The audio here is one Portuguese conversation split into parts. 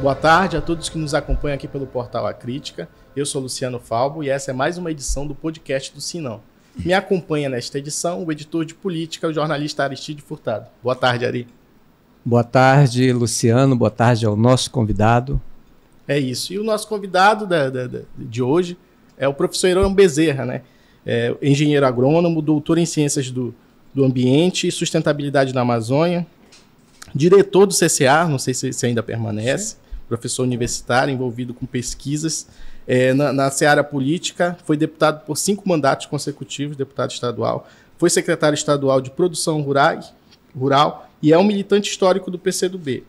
Boa tarde a todos que nos acompanham aqui pelo portal A Crítica. Eu sou Luciano Falbo e essa é mais uma edição do podcast do Sinão. Me acompanha nesta edição o editor de política, o jornalista Aristide Furtado. Boa tarde, Ari. Boa tarde, Luciano. Boa tarde ao nosso convidado. É isso. E o nosso convidado da, da, da, de hoje é o professor Heron Bezerra, né? É, engenheiro agrônomo, doutor em ciências do, do ambiente e sustentabilidade na Amazônia, diretor do CCA, não sei se, se ainda permanece, Sim. Professor universitário envolvido com pesquisas é, na, na seara política, foi deputado por cinco mandatos consecutivos, deputado estadual, foi secretário estadual de produção rural, rural e é um militante histórico do PCdoB.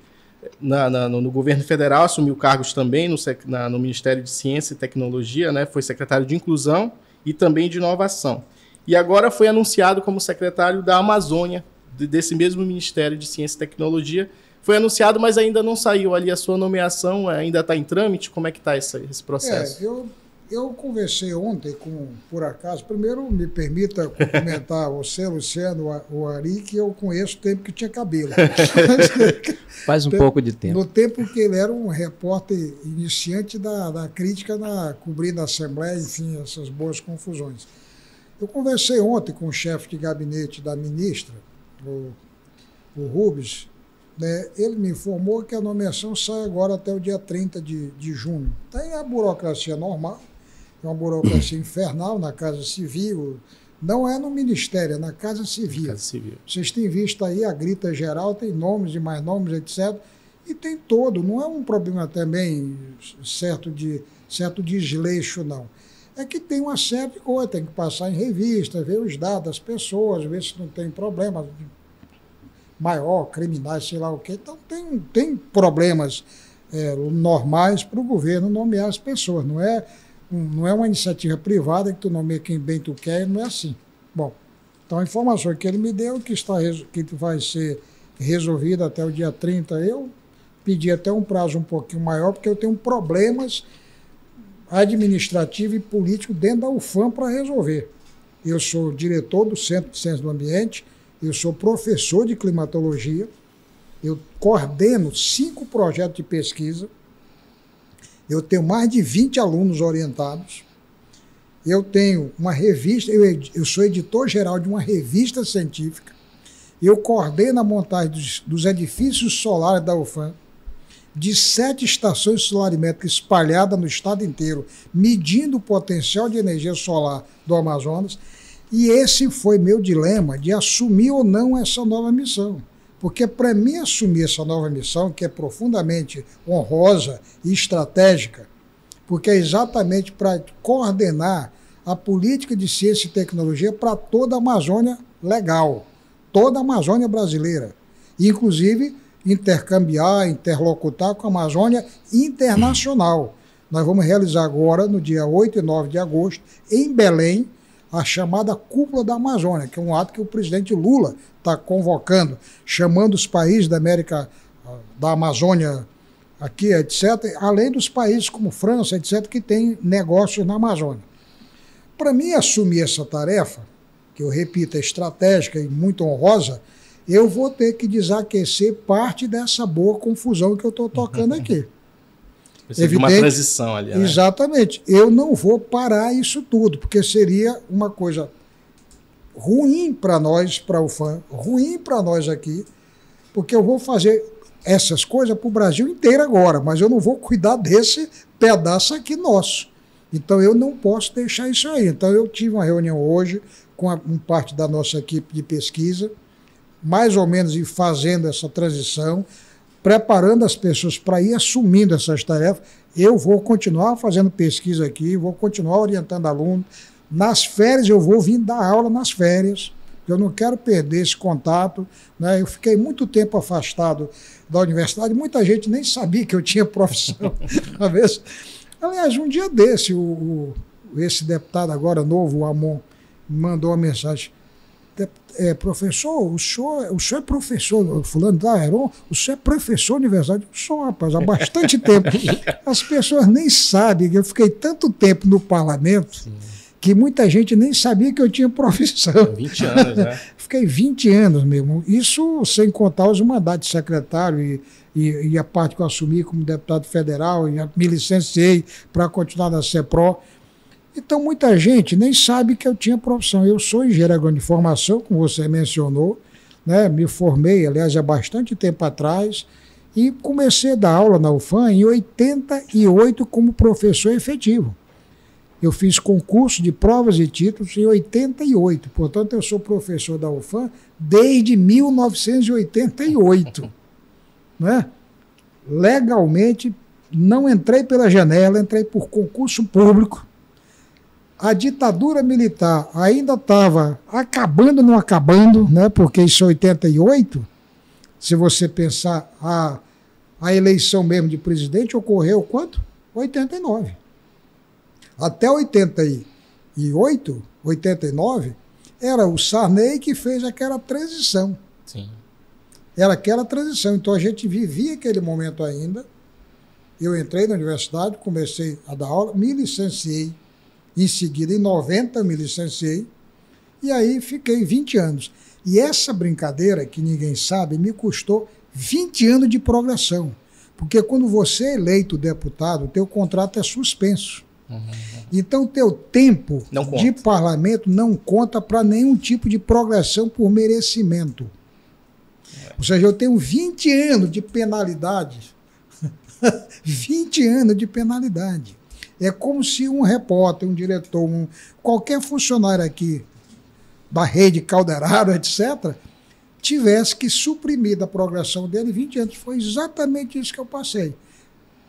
Na, na, no, no, governo federal assumiu cargos também no, na, no, Ministério de Ciência e Tecnologia, né, foi secretário de Inclusão e também de Inovação. E agora foi anunciado como secretário da Amazônia, de, desse mesmo Ministério de Ciência e Tecnologia. Foi anunciado, mas ainda não saiu ali a sua nomeação, ainda está em trâmite? Como é que está esse, esse, processo? É, eu, eu conversei ontem com, por acaso, primeiro me permita cumprimentar você, Luciano, o Ari, que eu conheço o tempo que tinha cabelo. Faz um pouco de tempo. No tempo que ele era um repórter iniciante da, da crítica, na, cobrindo a Assembleia, enfim, essas boas confusões. Eu conversei ontem com o chefe de gabinete da ministra, o, o Rubens, né, ele me informou que a nomeação sai agora até o dia 30 de, de junho. Tem a burocracia normal, é uma burocracia infernal na Casa Civil, não é no Ministério, é na Casa Civil. Casa Civil. Vocês têm visto aí a grita geral, tem nomes e mais nomes, etc. E tem todo, não é um problema também certo de certo desleixo, não. É que tem uma série de coisas, tem que passar em revista, ver os dados das pessoas, ver se não tem problema maior, criminais, sei lá o quê. Então tem, tem problemas é, normais para o governo nomear as pessoas, não é não é uma iniciativa privada que tu nomeia quem bem tu quer, não é assim. Bom, então a informação que ele me deu, que, está, que vai ser resolvida até o dia 30, eu pedi até um prazo um pouquinho maior, porque eu tenho problemas administrativo e político dentro da UFAM para resolver. Eu sou diretor do Centro de Ciências do Ambiente, eu sou professor de climatologia, eu coordeno cinco projetos de pesquisa, eu tenho mais de 20 alunos orientados. Eu tenho uma revista, eu, eu sou editor-geral de uma revista científica. Eu coordeno a montagem dos, dos edifícios solares da UFAM, de sete estações solarimétricas espalhadas no estado inteiro, medindo o potencial de energia solar do Amazonas. E esse foi meu dilema de assumir ou não essa nova missão. Porque para mim assumir essa nova missão, que é profundamente honrosa e estratégica, porque é exatamente para coordenar a política de ciência e tecnologia para toda a Amazônia legal, toda a Amazônia brasileira, inclusive intercambiar, interlocutar com a Amazônia internacional. Nós vamos realizar agora, no dia 8 e 9 de agosto, em Belém, a chamada Cúpula da Amazônia, que é um ato que o presidente Lula está convocando, chamando os países da América, da Amazônia aqui, etc., além dos países como França, etc., que têm negócios na Amazônia. Para mim assumir essa tarefa, que eu repito, é estratégica e muito honrosa, eu vou ter que desaquecer parte dessa boa confusão que eu estou tocando aqui. Você Evidente, uma transição ali. Né? Exatamente. Eu não vou parar isso tudo, porque seria uma coisa ruim para nós, para o fã, ruim para nós aqui, porque eu vou fazer essas coisas para o Brasil inteiro agora, mas eu não vou cuidar desse pedaço aqui nosso. Então eu não posso deixar isso aí. Então eu tive uma reunião hoje com a, um parte da nossa equipe de pesquisa, mais ou menos fazendo essa transição preparando as pessoas para ir assumindo essas tarefas. Eu vou continuar fazendo pesquisa aqui, vou continuar orientando alunos. Nas férias, eu vou vir dar aula nas férias. Eu não quero perder esse contato. Né? Eu fiquei muito tempo afastado da universidade, muita gente nem sabia que eu tinha profissão. Aliás, um dia desse, o, o, esse deputado agora novo, o Amon, me mandou uma mensagem é, professor, o senhor, o senhor é professor, fulano da Heron, o senhor é professor universitário? Eu sou, rapaz, há bastante tempo. As pessoas nem sabem que eu fiquei tanto tempo no parlamento Sim. que muita gente nem sabia que eu tinha profissão. 20 anos, né? fiquei 20 anos mesmo. Isso sem contar os mandatos de secretário e, e, e, a parte que eu assumi como deputado federal, e me licenciei para continuar na CEPRO. Então, muita gente nem sabe que eu tinha profissão. Eu sou engenheiro agrônomo de formação, como você mencionou, né? me formei, aliás, há bastante tempo atrás, e comecei a dar aula na UFAM em 88 como professor efetivo. Eu fiz concurso de provas e títulos em 88, portanto, eu sou professor da UFAM desde 1988. Né? Legalmente, não entrei pela janela, entrei por concurso público a ditadura militar ainda estava acabando, não acabando, né? porque isso é 88, se você pensar a, a eleição mesmo de presidente ocorreu quanto? 89. Até 88, 89, era o Sarney que fez aquela transição. Sim. Era aquela transição. Então a gente vivia aquele momento ainda. Eu entrei na universidade, comecei a dar aula, me licenciei em seguida, em 90, me licenciei. E aí fiquei 20 anos. E essa brincadeira, que ninguém sabe, me custou 20 anos de progressão. Porque quando você é eleito deputado, teu contrato é suspenso. Uhum. Então, teu tempo de parlamento não conta para nenhum tipo de progressão por merecimento. É. Ou seja, eu tenho 20 anos de penalidade. 20 anos de penalidade. É como se um repórter, um diretor, um, qualquer funcionário aqui da rede Calderaro, etc., tivesse que suprimir da progressão dele 20 anos. Foi exatamente isso que eu passei.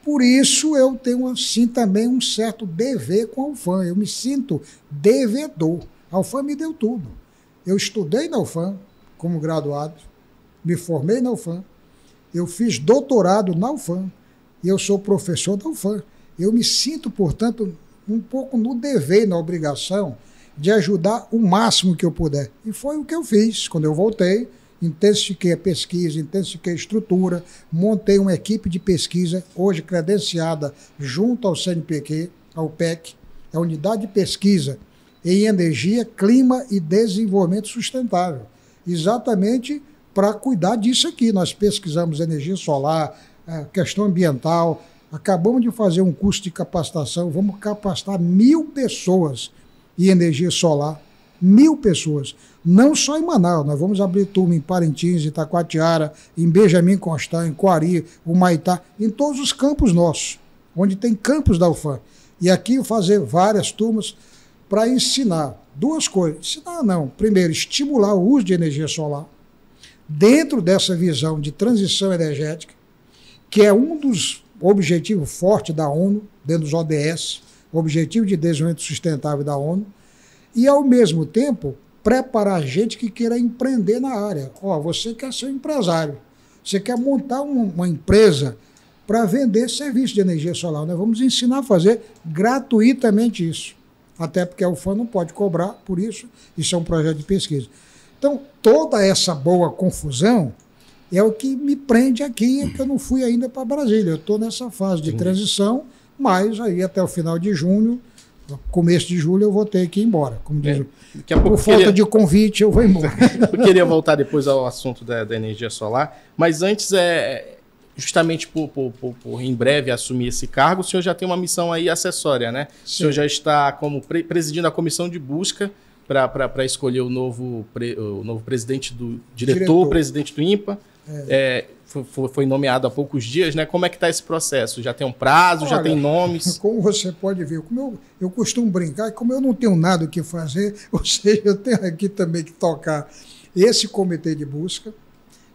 Por isso eu tenho assim também um certo dever com a UFAM. Eu me sinto devedor. A UFAM me deu tudo. Eu estudei na UFAM como graduado, me formei na UFAM, eu fiz doutorado na UFAM e eu sou professor da UFAM. Eu me sinto, portanto, um pouco no dever, na obrigação de ajudar o máximo que eu puder. E foi o que eu fiz quando eu voltei. Intensifiquei a pesquisa, intensifiquei a estrutura, montei uma equipe de pesquisa, hoje credenciada junto ao CNPq, ao PEC, a Unidade de Pesquisa em Energia, Clima e Desenvolvimento Sustentável. Exatamente para cuidar disso aqui. Nós pesquisamos energia solar, eh, questão ambiental, Acabamos de fazer um curso de capacitação, vamos capacitar mil pessoas em energia solar. Mil pessoas. Não só em Manaus, nós vamos abrir turma em Parintins, Itacoatiara, em Benjamin Constant, em Coari, Humaitá, em todos os campos nossos, onde tem campos da UFAM. E aqui fazer várias turmas para ensinar duas coisas. Ensinar não. Primeiro, estimular o uso de energia solar dentro dessa visão de transição energética, que é um dos objetivo forte da ONU, dentro dos ODS, Objetivo de Desenvolvimento Sustentável da ONU, e, ao mesmo tempo, preparar gente que queira empreender na área. Ó, você quer ser um empresário, você quer montar uma, uma empresa para vender serviço de energia solar. Nós vamos ensinar a fazer gratuitamente isso. Até porque a UFAM não pode cobrar por isso, isso é um projeto de pesquisa. Então, toda essa boa confusão é o que me prende aqui, é que eu não fui ainda para Brasília. Eu estou nessa fase de Sim. transição, mas aí até o final de junho, começo de julho, eu vou ter que ir embora. Como diz, é, por falta queria... de convite, eu vou embora. eu queria voltar depois ao assunto da, da energia solar, mas antes é justamente por, por, por, por, em breve assumir esse cargo, o senhor já tem uma missão aí acessória, né? Sim. O senhor já está como pre presidindo a comissão de busca para escolher o novo, pre, o novo presidente do diretor, diretor. presidente do INPA. É. Foi, foi, nomeado há poucos dias, né? Como é que está esse processo? Já tem um prazo, Olha, já tem nomes? Como você pode ver, como eu, eu costumo brincar, como eu não tenho nada o que fazer, ou seja, eu tenho aqui também que tocar esse comitê de busca.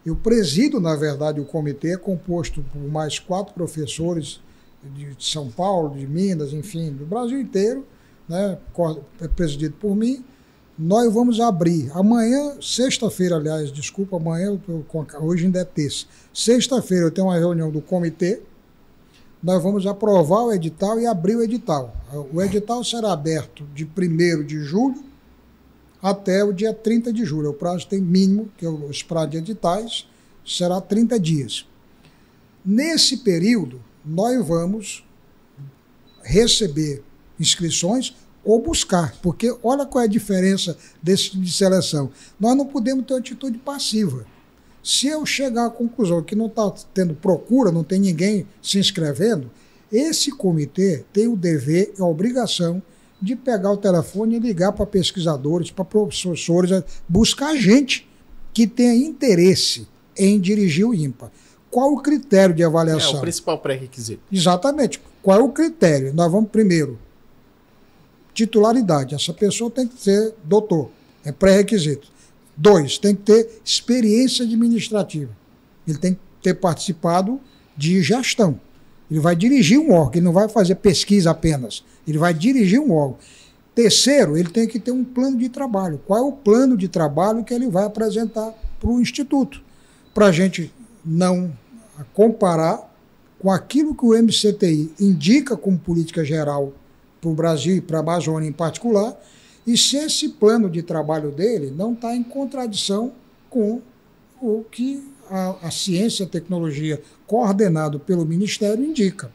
Eu presido, na verdade, o comitê, é composto por mais quatro professores de São Paulo, de Minas, enfim, do Brasil inteiro, né? É presidido por mim nós vamos abrir amanhã, sexta-feira, aliás, desculpa, amanhã, hoje ainda é terça. Sexta-feira eu tenho uma reunião do comitê, nós vamos aprovar o edital e abrir o edital. O edital será aberto de 1 de julho até o dia 30 de julho. O prazo tem mínimo, que é os prazos de editais, será 30 dias. Nesse período, nós vamos receber inscrições ou buscar, porque olha qual é a diferença desse tipo de seleção. Nós não podemos ter uma atitude passiva. Se eu chegar à conclusão que não está tendo procura, não tem ninguém se inscrevendo, esse comitê tem o dever e a obrigação de pegar o telefone e ligar para pesquisadores, para professores, buscar gente que tenha interesse em dirigir o IMPA. Qual o critério de avaliação? É o principal pré-requisito. Exatamente. Qual é o critério? Nós vamos primeiro. Titularidade. Essa pessoa tem que ser doutor. É pré-requisito. Dois, tem que ter experiência administrativa. Ele tem que ter participado de gestão. Ele vai dirigir um órgão, ele não vai fazer pesquisa apenas. Ele vai dirigir um órgão. Terceiro, ele tem que ter um plano de trabalho. Qual é o plano de trabalho que ele vai apresentar para o Instituto? Para a gente não comparar com aquilo que o MCTI indica como política geral para o Brasil e para a Amazônia em particular, e se esse plano de trabalho dele não está em contradição com o que a, a ciência e a tecnologia coordenado pelo Ministério indica.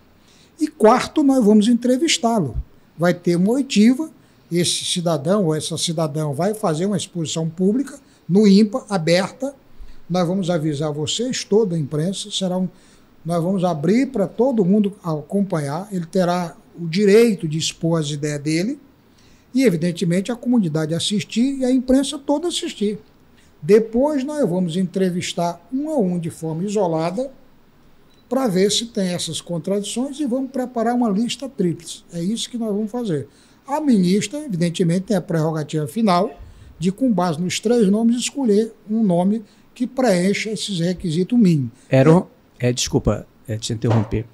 E quarto, nós vamos entrevistá-lo. Vai ter uma oitiva, esse cidadão ou essa cidadã vai fazer uma exposição pública no IMPA, aberta. Nós vamos avisar vocês, toda a imprensa, será um, nós vamos abrir para todo mundo acompanhar. Ele terá o direito de expor as ideias dele e, evidentemente, a comunidade assistir e a imprensa toda assistir. Depois nós vamos entrevistar um a um de forma isolada para ver se tem essas contradições e vamos preparar uma lista tríplice. É isso que nós vamos fazer. A ministra, evidentemente, tem a prerrogativa final de, com base nos três nomes, escolher um nome que preencha esses requisitos mínimos. Era, é, desculpa é, te interromper.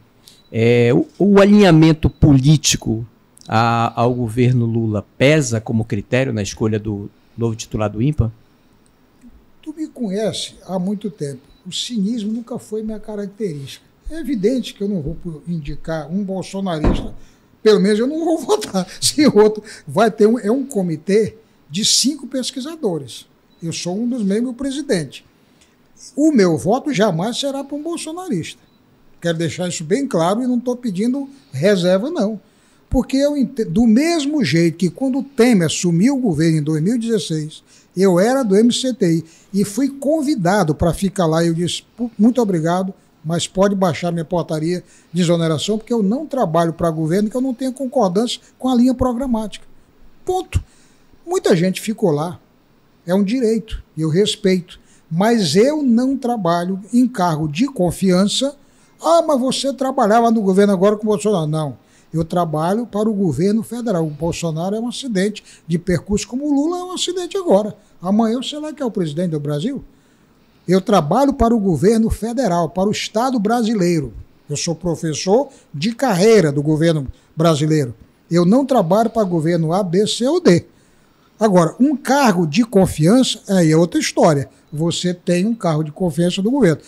É, o, o alinhamento político a, ao governo Lula pesa como critério na escolha do novo titular do IMPA? Tu me conhece há muito tempo. O cinismo nunca foi minha característica. É evidente que eu não vou indicar um bolsonarista, pelo menos eu não vou votar. Se outro vai ter um, é um comitê de cinco pesquisadores. Eu sou um dos membros presidente. O meu voto jamais será para um bolsonarista. Quero deixar isso bem claro e não estou pedindo reserva, não. Porque eu do mesmo jeito que quando o Temer assumiu o governo em 2016, eu era do MCTI e fui convidado para ficar lá. Eu disse, muito obrigado, mas pode baixar minha portaria de exoneração, porque eu não trabalho para governo que eu não tenho concordância com a linha programática. Ponto. Muita gente ficou lá. É um direito, eu respeito. Mas eu não trabalho em cargo de confiança. Ah, mas você trabalhava no governo agora com o Bolsonaro. Não. Eu trabalho para o governo federal. O Bolsonaro é um acidente de percurso, como o Lula é um acidente agora. Amanhã sei lá que é o presidente do Brasil. Eu trabalho para o governo federal, para o Estado brasileiro. Eu sou professor de carreira do governo brasileiro. Eu não trabalho para governo A, B, C ou D. Agora, um cargo de confiança aí é outra história. Você tem um cargo de confiança do governo.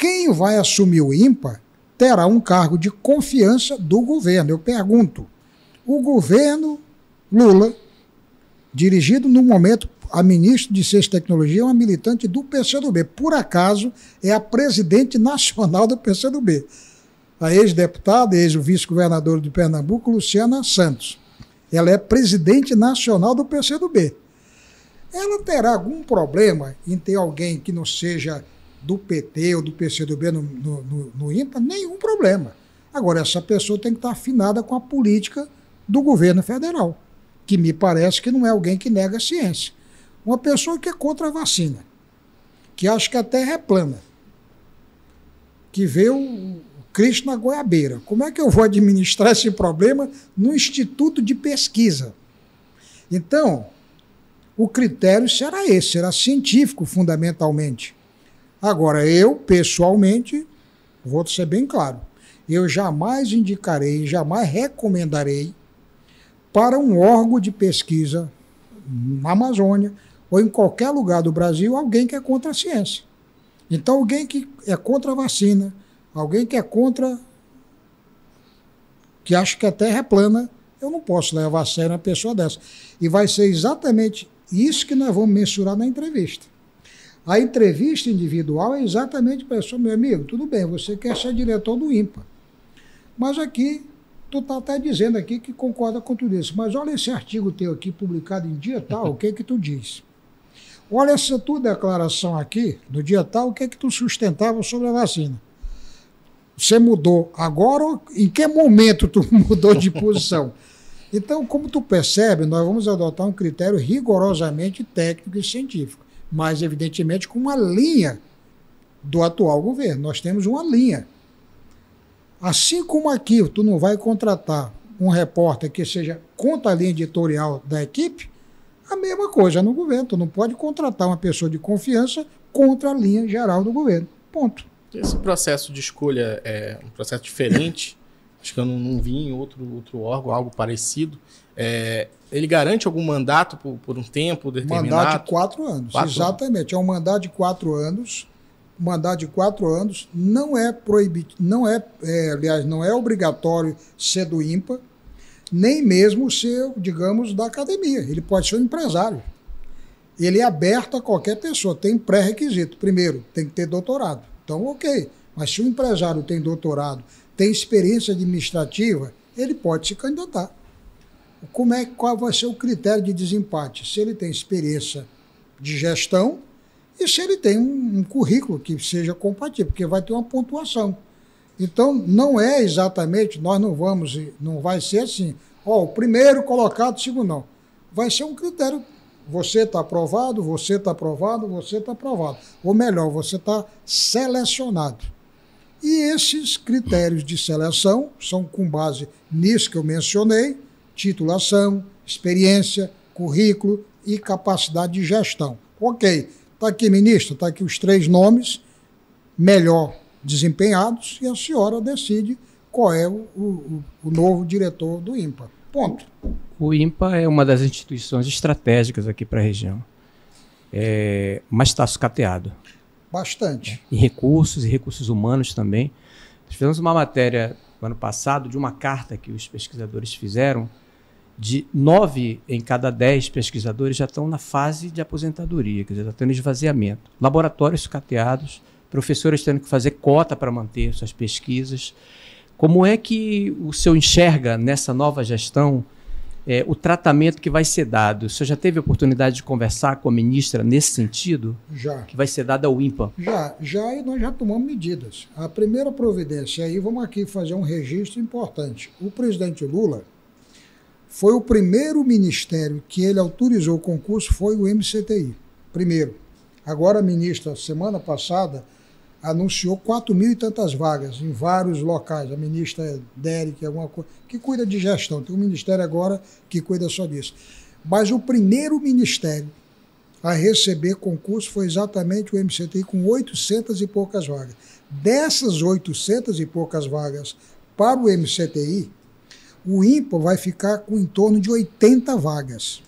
Quem vai assumir o IMPA terá um cargo de confiança do governo. Eu pergunto: o governo Lula, dirigido no momento a ministra de Ciência e Tecnologia é uma militante do PCdoB. Por acaso, é a presidente nacional do PCdoB. A ex-deputada, ex-vice-governadora de Pernambuco, Luciana Santos. Ela é presidente nacional do PCdoB. Ela terá algum problema em ter alguém que não seja do PT ou do PCdoB no, no, no, no IMPA? Nenhum problema. Agora, essa pessoa tem que estar afinada com a política do governo federal, que me parece que não é alguém que nega a ciência. Uma pessoa que é contra a vacina, que acha que a Terra é plana, que vê o Cristo na goiabeira. Como é que eu vou administrar esse problema no Instituto de Pesquisa? Então, o critério será esse, será científico fundamentalmente. Agora, eu, pessoalmente, vou ser bem claro, eu jamais indicarei, jamais recomendarei para um órgão de pesquisa na Amazônia ou em qualquer lugar do Brasil alguém que é contra a ciência. Então, alguém que é contra a vacina, alguém que é contra. que acha que a Terra é plana, eu não posso levar a sério uma pessoa dessa. E vai ser exatamente isso que nós vamos mensurar na entrevista. A entrevista individual é exatamente para pessoa, meu amigo, tudo bem, você quer ser diretor do IMPA. Mas aqui Tu está até dizendo aqui que concorda com tudo isso, mas olha esse artigo teu aqui publicado em dia tal, o que que tu diz? Olha essa tua declaração aqui, no dia tal, o que que tu sustentava sobre a vacina? Você mudou agora? Em que momento tu mudou de posição? Então, como tu percebe, nós vamos adotar um critério rigorosamente técnico e científico, mas evidentemente com uma linha do atual governo. Nós temos uma linha. Assim como aqui tu não vai contratar um repórter que seja contra a linha editorial da equipe, a mesma coisa no governo. Tu não pode contratar uma pessoa de confiança contra a linha geral do governo. Ponto. Esse processo de escolha é um processo diferente. Acho que eu não, não vi em outro, outro órgão algo parecido. É, ele garante algum mandato por, por um tempo determinado? Mandato de quatro anos, quatro exatamente. Anos. É um mandato de quatro anos mandato de quatro anos, não é proibido, não é, é, aliás, não é obrigatório ser do IMPA, nem mesmo ser, digamos, da academia. Ele pode ser um empresário. Ele é aberto a qualquer pessoa, tem pré-requisito. Primeiro, tem que ter doutorado. Então, ok. Mas se o empresário tem doutorado, tem experiência administrativa, ele pode se candidatar. Como é, qual vai ser o critério de desempate? Se ele tem experiência de gestão, e se ele tem um, um currículo que seja compatível, porque vai ter uma pontuação. Então, não é exatamente, nós não vamos, não vai ser assim, ó, o primeiro colocado, o segundo não. Vai ser um critério, você está aprovado, você está aprovado, você está aprovado. Ou melhor, você está selecionado. E esses critérios de seleção são com base nisso que eu mencionei, titulação, experiência, currículo e capacidade de gestão. Ok, Está aqui, ministro, está aqui os três nomes melhor desempenhados e a senhora decide qual é o, o, o novo diretor do IMPA. Ponto. O IMPA é uma das instituições estratégicas aqui para a região, é, mas está sucateado. Bastante. Em recursos e recursos humanos também. Nós fizemos uma matéria no ano passado de uma carta que os pesquisadores fizeram de nove em cada dez pesquisadores já estão na fase de aposentadoria, quer dizer, já estão em esvaziamento. Laboratórios sucateados, professores tendo que fazer cota para manter suas pesquisas. Como é que o senhor enxerga nessa nova gestão é, o tratamento que vai ser dado? O senhor já teve a oportunidade de conversar com a ministra nesse sentido? Já. Que vai ser dado ao IMPA? Já, já e nós já tomamos medidas. A primeira providência, aí vamos aqui fazer um registro importante. O presidente Lula, foi o primeiro ministério que ele autorizou o concurso, foi o MCTI. Primeiro. Agora a ministra, semana passada, anunciou 4 mil e tantas vagas em vários locais. A ministra Derek, alguma coisa, que cuida de gestão. Tem um ministério agora que cuida só disso. Mas o primeiro ministério a receber concurso foi exatamente o MCTI, com 800 e poucas vagas. Dessas 800 e poucas vagas para o MCTI, o IMPA vai ficar com em torno de 80 vagas.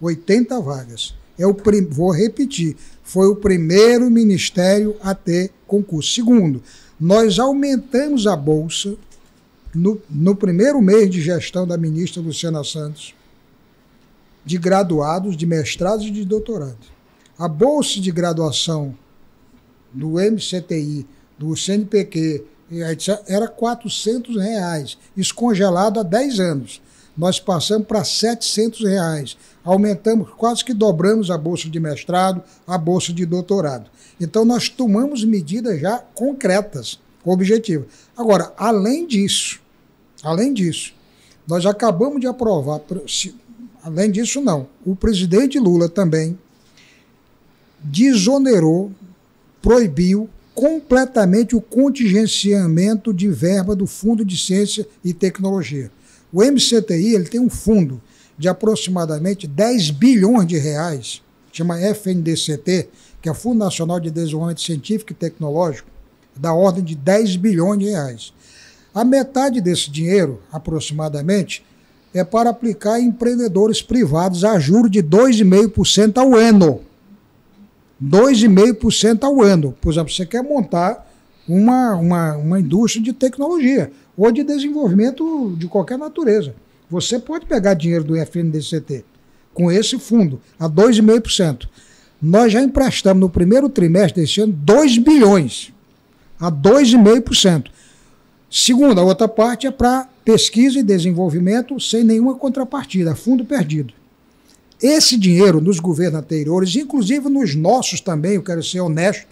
80 vagas. É o prim... Vou repetir, foi o primeiro ministério a ter concurso. Segundo, nós aumentamos a bolsa no, no primeiro mês de gestão da ministra Luciana Santos, de graduados, de mestrados e de doutorados. A bolsa de graduação do MCTI, do CNPq era 400 reais, isso congelado há 10 anos. Nós passamos para 700 reais. Aumentamos, quase que dobramos a bolsa de mestrado, a bolsa de doutorado. Então, nós tomamos medidas já concretas, objetivas. Agora, além disso, além disso, nós acabamos de aprovar, além disso, não, o presidente Lula também desonerou, proibiu completamente o contingenciamento de verba do Fundo de Ciência e Tecnologia. O MCTI ele tem um fundo de aproximadamente 10 bilhões de reais, chama FNDCT, que é o Fundo Nacional de Desenvolvimento Científico e Tecnológico, da ordem de 10 bilhões de reais. A metade desse dinheiro, aproximadamente, é para aplicar em empreendedores privados a juros de 2,5% ao ano. 2,5% ao ano. Por exemplo, você quer montar uma, uma, uma indústria de tecnologia ou de desenvolvimento de qualquer natureza. Você pode pegar dinheiro do FNDCT com esse fundo a 2,5%. Nós já emprestamos no primeiro trimestre deste ano 2 bilhões a 2,5%. Segunda, a outra parte é para pesquisa e desenvolvimento sem nenhuma contrapartida, fundo perdido. Esse dinheiro nos governos anteriores, inclusive nos nossos também, eu quero ser honesto,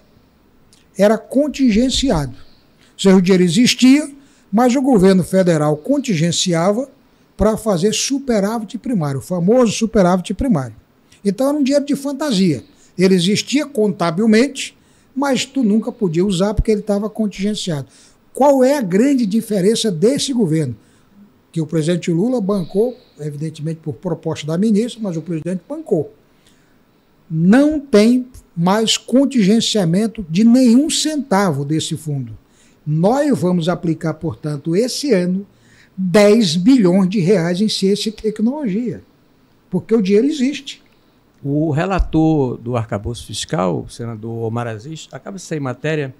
era contingenciado. Ou seja, o dinheiro existia, mas o governo federal contingenciava para fazer superávit primário, o famoso superávit primário. Então era um dinheiro de fantasia. Ele existia contabilmente, mas tu nunca podia usar porque ele estava contingenciado. Qual é a grande diferença desse governo? Que o presidente Lula bancou, evidentemente por proposta da ministra, mas o presidente bancou. Não tem mais contingenciamento de nenhum centavo desse fundo. Nós vamos aplicar, portanto, esse ano 10 bilhões de reais em ciência e tecnologia, porque o dinheiro existe. O relator do arcabouço fiscal, o senador Omar Aziz, acaba de sair matéria,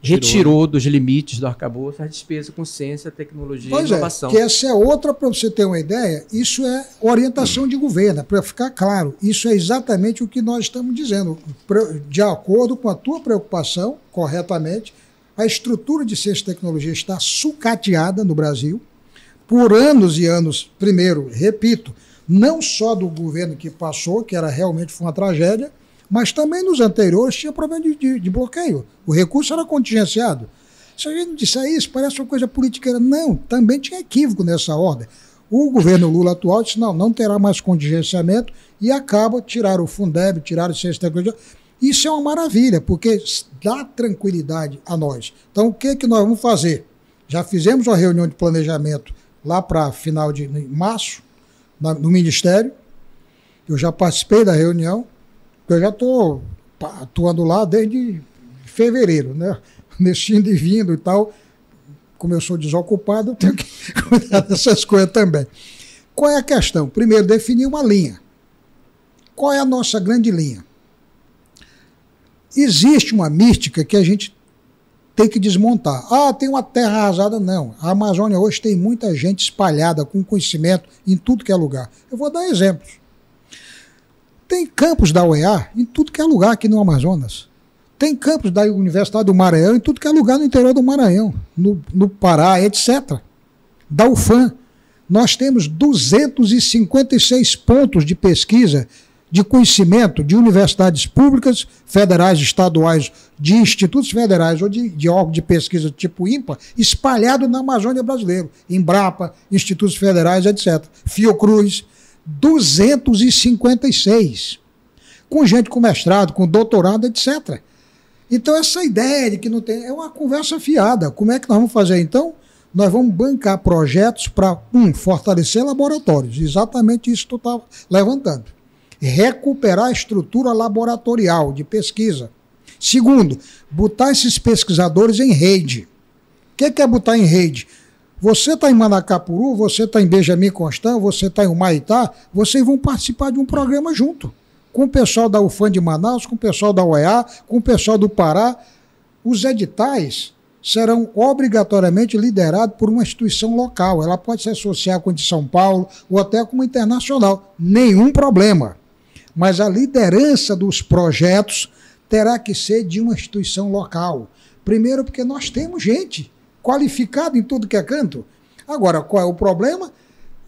retirou dos limites do arcabouço a despesa com ciência, tecnologia pois e inovação. É, que essa é outra, para você ter uma ideia, isso é orientação de governo, para ficar claro. Isso é exatamente o que nós estamos dizendo. De acordo com a tua preocupação, corretamente, a estrutura de ciência e tecnologia está sucateada no Brasil por anos e anos. Primeiro, repito, não só do governo que passou, que era realmente foi uma tragédia, mas também nos anteriores tinha problema de, de, de bloqueio. O recurso era contingenciado. Se a gente disser isso, parece uma coisa política. Não, também tinha equívoco nessa ordem. O governo Lula atual disse: não, não terá mais contingenciamento e acaba tirar o Fundeb, tirar o Ciência Tecnologia. Isso é uma maravilha, porque dá tranquilidade a nós. Então, o que, que nós vamos fazer? Já fizemos uma reunião de planejamento lá para final de março, no Ministério. Eu já participei da reunião, eu já estou atuando lá desde fevereiro, né? Nesse indo e vindo e tal. Como eu sou desocupado, eu tenho que cuidar dessas coisas também. Qual é a questão? Primeiro, definir uma linha. Qual é a nossa grande linha? Existe uma mística que a gente tem que desmontar. Ah, tem uma terra arrasada. Não. A Amazônia hoje tem muita gente espalhada com conhecimento em tudo que é lugar. Eu vou dar exemplos. Tem campos da UEA em tudo que é lugar aqui no Amazonas. Tem campos da Universidade do Maranhão em tudo que é lugar no interior do Maranhão, no, no Pará, etc. Da UFAM. Nós temos 256 pontos de pesquisa de conhecimento de universidades públicas, federais, estaduais, de institutos federais ou de, de órgãos de pesquisa tipo IMPA, espalhado na Amazônia brasileira, Embrapa, institutos federais, etc. Fiocruz, 256, com gente com mestrado, com doutorado, etc. Então, essa ideia de que não tem. é uma conversa fiada. Como é que nós vamos fazer então? Nós vamos bancar projetos para, um, fortalecer laboratórios. Exatamente isso que tu está levantando recuperar a estrutura laboratorial de pesquisa. Segundo, botar esses pesquisadores em rede. O que é botar em rede? Você está em Manacapuru, você está em Benjamin Constant, você está em Humaitá, vocês vão participar de um programa junto. Com o pessoal da UFAM de Manaus, com o pessoal da UEA, com o pessoal do Pará. Os editais serão obrigatoriamente liderados por uma instituição local. Ela pode se associar com a de São Paulo ou até com uma internacional. Nenhum problema mas a liderança dos projetos terá que ser de uma instituição local. Primeiro, porque nós temos gente qualificada em tudo que é canto. Agora, qual é o problema?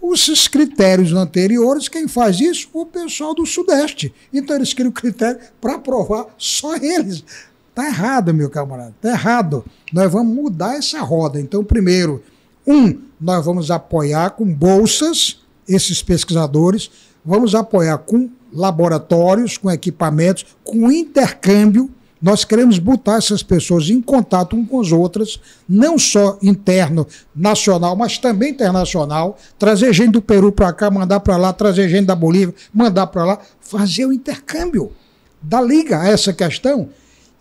Os critérios anteriores, quem faz isso? O pessoal do Sudeste. Então eles criam critério para aprovar só eles. Está errado, meu camarada, está errado. Nós vamos mudar essa roda. Então, primeiro, um, nós vamos apoiar com bolsas esses pesquisadores, vamos apoiar com laboratórios, com equipamentos, com intercâmbio. Nós queremos botar essas pessoas em contato um com as outras, não só interno, nacional, mas também internacional. Trazer gente do Peru para cá, mandar para lá, trazer gente da Bolívia, mandar para lá. Fazer o intercâmbio. Dá liga a essa questão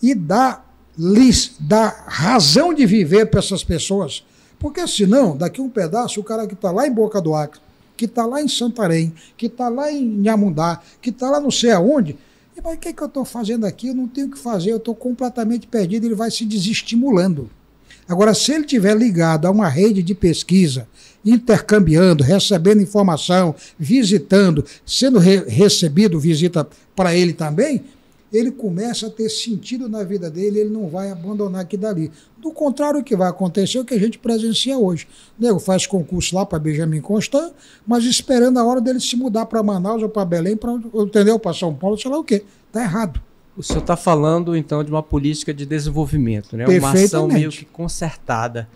e dá, lhes, dá razão de viver para essas pessoas. Porque senão, daqui um pedaço, o cara que está lá em Boca do Acre, que está lá em Santarém, que está lá em Nhamundá, que está lá não sei aonde. Mas o que, é que eu estou fazendo aqui? Eu não tenho o que fazer, eu estou completamente perdido, ele vai se desestimulando. Agora, se ele tiver ligado a uma rede de pesquisa, intercambiando, recebendo informação, visitando, sendo re recebido visita para ele também, ele começa a ter sentido na vida dele, ele não vai abandonar aqui dali. Do contrário, o que vai acontecer é o que a gente presencia hoje. O nego faz concurso lá para Benjamin Constant, mas esperando a hora dele se mudar para Manaus ou para Belém, pra, entendeu? Para São Paulo, sei lá o quê. Está errado. O senhor está falando, então, de uma política de desenvolvimento, né? uma ação meio que concertada,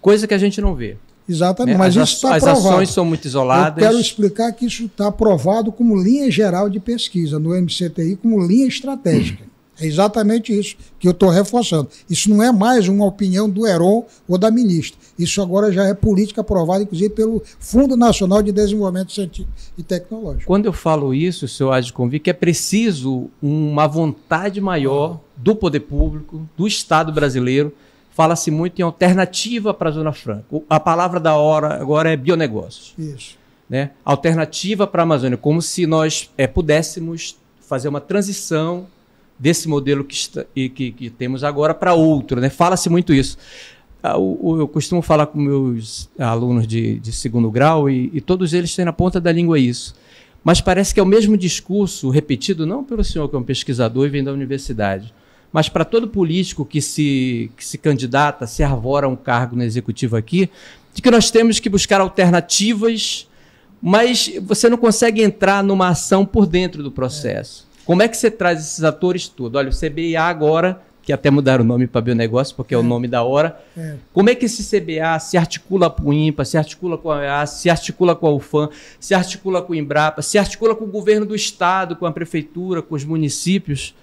coisa que a gente não vê. Exatamente, né? mas as, isso está As ações são muito isoladas. Eu quero explicar que isso está aprovado como linha geral de pesquisa no MCTI, como linha estratégica. É exatamente isso que eu estou reforçando. Isso não é mais uma opinião do Heron ou da ministra. Isso agora já é política aprovada, inclusive, pelo Fundo Nacional de Desenvolvimento Científico e Tecnológico. Quando eu falo isso, o senhor há de convir que é preciso uma vontade maior do poder público, do Estado brasileiro, fala-se muito em alternativa para a Zona Franca. A palavra da hora agora é bionegócios. Isso. Né? Alternativa para a Amazônia, como se nós é, pudéssemos fazer uma transição desse modelo que, está, que, que temos agora para outro. Né? Fala-se muito isso. Ah, eu costumo falar com meus alunos de, de segundo grau e, e, todos eles têm na ponta da língua isso. Mas parece que é o mesmo discurso repetido, não pelo senhor que é um pesquisador e vem da universidade, mas para todo político que se, que se candidata, se arvora a um cargo no executivo aqui, de que nós temos que buscar alternativas, mas você não consegue entrar numa ação por dentro do processo. É. Como é que você traz esses atores todos? Olha, o CBA agora, que até mudaram o nome para Bionegócio, porque é. é. o nome da hora. É. Como é que esse CBA se articula com o INPA, se articula com a EA, se articula com a UFAM, se articula com o Embrapa, se articula com o governo do Estado, com a prefeitura, com os municípios?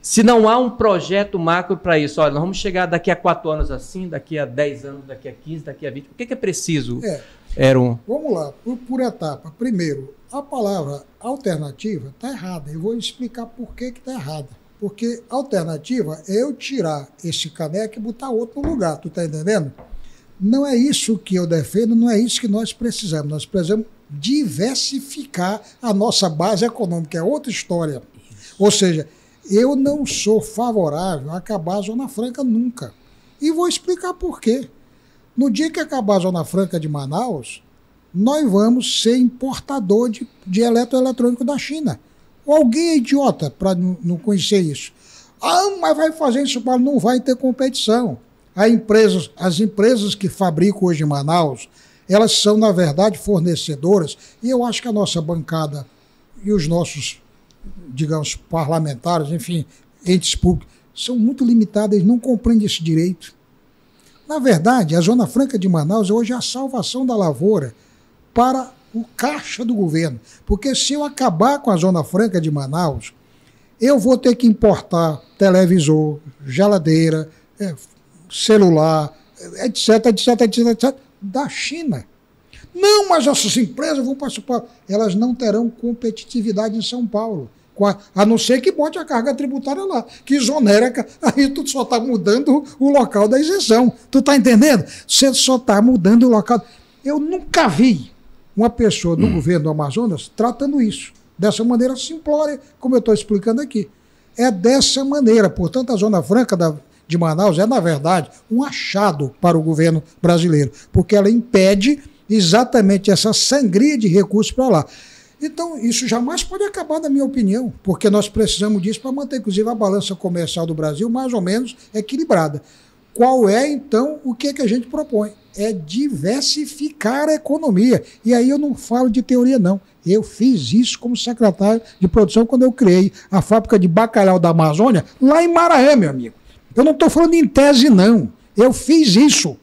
Se não há um projeto macro para isso, olha, nós vamos chegar daqui a quatro anos assim, daqui a 10 anos, daqui a 15, daqui a 20. O que, que é preciso, é, Eron? Vamos lá, por, por, etapa. Primeiro, a palavra alternativa está errada. Eu vou explicar por que está errada. Porque alternativa é eu tirar esse caneco e botar outro no lugar, tu está entendendo? Não é isso que eu defendo, não é isso que nós precisamos. Nós precisamos diversificar a nossa base econômica, é outra história. Ou seja, eu não sou favorável a acabar a Zona Franca nunca. E vou explicar por quê. No dia que acabar a Zona Franca de Manaus, nós vamos ser importador de, de eletroeletrônico da China. Alguém é idiota para não conhecer isso. Ah, mas vai fazer isso, mas não vai ter competição. As empresas, as empresas que fabricam hoje em Manaus, elas são, na verdade, fornecedoras, e eu acho que a nossa bancada e os nossos digamos, parlamentares, enfim, entes públicos, são muito limitadas, eles não compreendem esse direito. Na verdade, a Zona Franca de Manaus hoje é a salvação da lavoura para o caixa do governo. Porque se eu acabar com a Zona Franca de Manaus, eu vou ter que importar televisor, geladeira, é, celular, etc, etc, etc, etc, da China. Não, mas essas empresas vão Paulo. Elas não terão competitividade em São Paulo. A não ser que bote a carga tributária lá, que exonera, aí tu só está mudando o local da isenção. Tu está entendendo? Você só está mudando o local. Eu nunca vi uma pessoa do hum. governo do Amazonas tratando isso dessa maneira simplória, como eu estou explicando aqui. É dessa maneira. Portanto, a Zona Franca da, de Manaus é, na verdade, um achado para o governo brasileiro, porque ela impede exatamente essa sangria de recursos para lá. Então, isso jamais pode acabar, na minha opinião, porque nós precisamos disso para manter, inclusive, a balança comercial do Brasil mais ou menos equilibrada. Qual é, então, o que, é que a gente propõe? É diversificar a economia. E aí eu não falo de teoria, não. Eu fiz isso como secretário de produção quando eu criei a fábrica de bacalhau da Amazônia lá em Maraé, meu amigo. Eu não estou falando em tese, não. Eu fiz isso.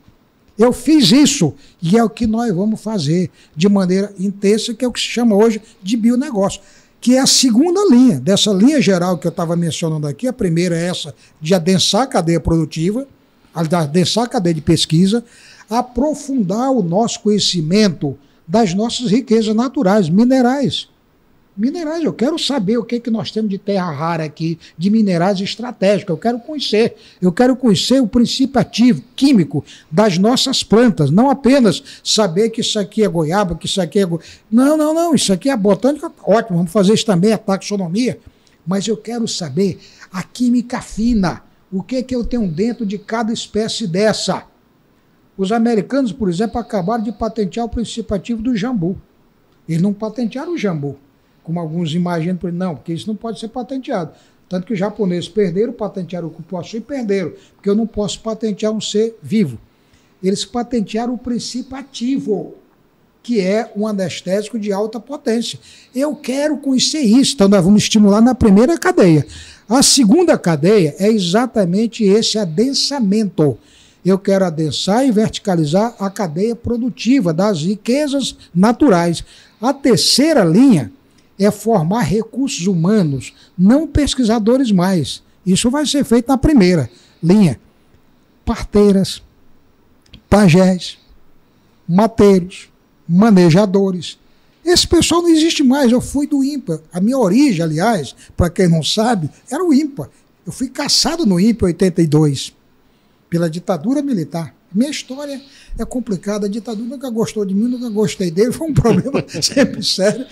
Eu fiz isso e é o que nós vamos fazer de maneira intensa, que é o que se chama hoje de bionegócio, que é a segunda linha dessa linha geral que eu estava mencionando aqui. A primeira é essa de adensar a cadeia produtiva, adensar a cadeia de pesquisa, aprofundar o nosso conhecimento das nossas riquezas naturais, minerais. Minerais, eu quero saber o que, que nós temos de terra rara aqui, de minerais estratégicos. Eu quero conhecer. Eu quero conhecer o princípio ativo, químico das nossas plantas. Não apenas saber que isso aqui é goiaba, que isso aqui é. Go... Não, não, não. Isso aqui é botânica. Ótimo, vamos fazer isso também, a taxonomia. Mas eu quero saber a química fina. O que, que eu tenho dentro de cada espécie dessa? Os americanos, por exemplo, acabaram de patentear o princípio ativo do jambu. Eles não patentearam o jambu como alguns imaginam, não, porque isso não pode ser patenteado. Tanto que os japoneses perderam, patentearam o cupuaçu e perderam, porque eu não posso patentear um ser vivo. Eles patentearam o princípio ativo, que é um anestésico de alta potência. Eu quero conhecer isso, então nós vamos estimular na primeira cadeia. A segunda cadeia é exatamente esse adensamento. Eu quero adensar e verticalizar a cadeia produtiva das riquezas naturais. A terceira linha é formar recursos humanos, não pesquisadores mais. Isso vai ser feito na primeira linha. Parteiras, pajés, mateiros, manejadores. Esse pessoal não existe mais. Eu fui do IMPA. A minha origem, aliás, para quem não sabe, era o IMPA. Eu fui caçado no IMPA em 82 pela ditadura militar. Minha história é complicada. A ditadura nunca gostou de mim, nunca gostei dele. Foi um problema sempre sério.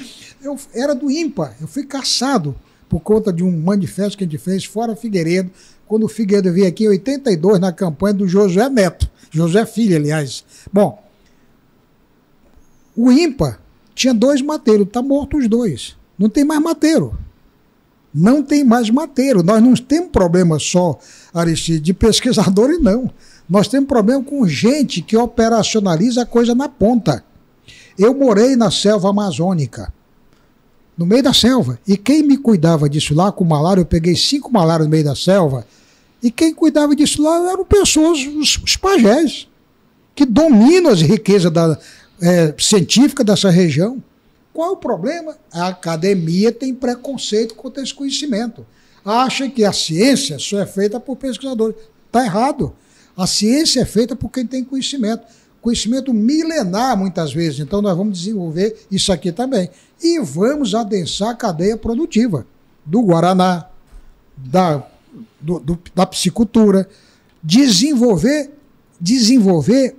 Eu era do IMPA. Eu fui caçado por conta de um manifesto que a gente fez fora Figueiredo, quando o Figueiredo veio aqui em 82 na campanha do Josué Neto. Josué Filho, aliás. Bom, o IMPA tinha dois mateiros, está morto os dois. Não tem mais mateiro. Não tem mais mateiro. Nós não temos problema só, Aristide, de pesquisadores, não. Nós temos problema com gente que operacionaliza a coisa na ponta. Eu morei na selva amazônica, no meio da selva. E quem me cuidava disso lá com malária, eu peguei cinco malárias no meio da selva. E quem cuidava disso lá eram pessoas, os, os pajés, que dominam as riquezas da, é, científica dessa região. Qual é o problema? A academia tem preconceito contra esse conhecimento. Acha que a ciência só é feita por pesquisadores. Está errado. A ciência é feita por quem tem conhecimento. Conhecimento milenar, muitas vezes. Então, nós vamos desenvolver isso aqui também. E vamos adensar a cadeia produtiva do Guaraná, da, do, do, da piscicultura, desenvolver, desenvolver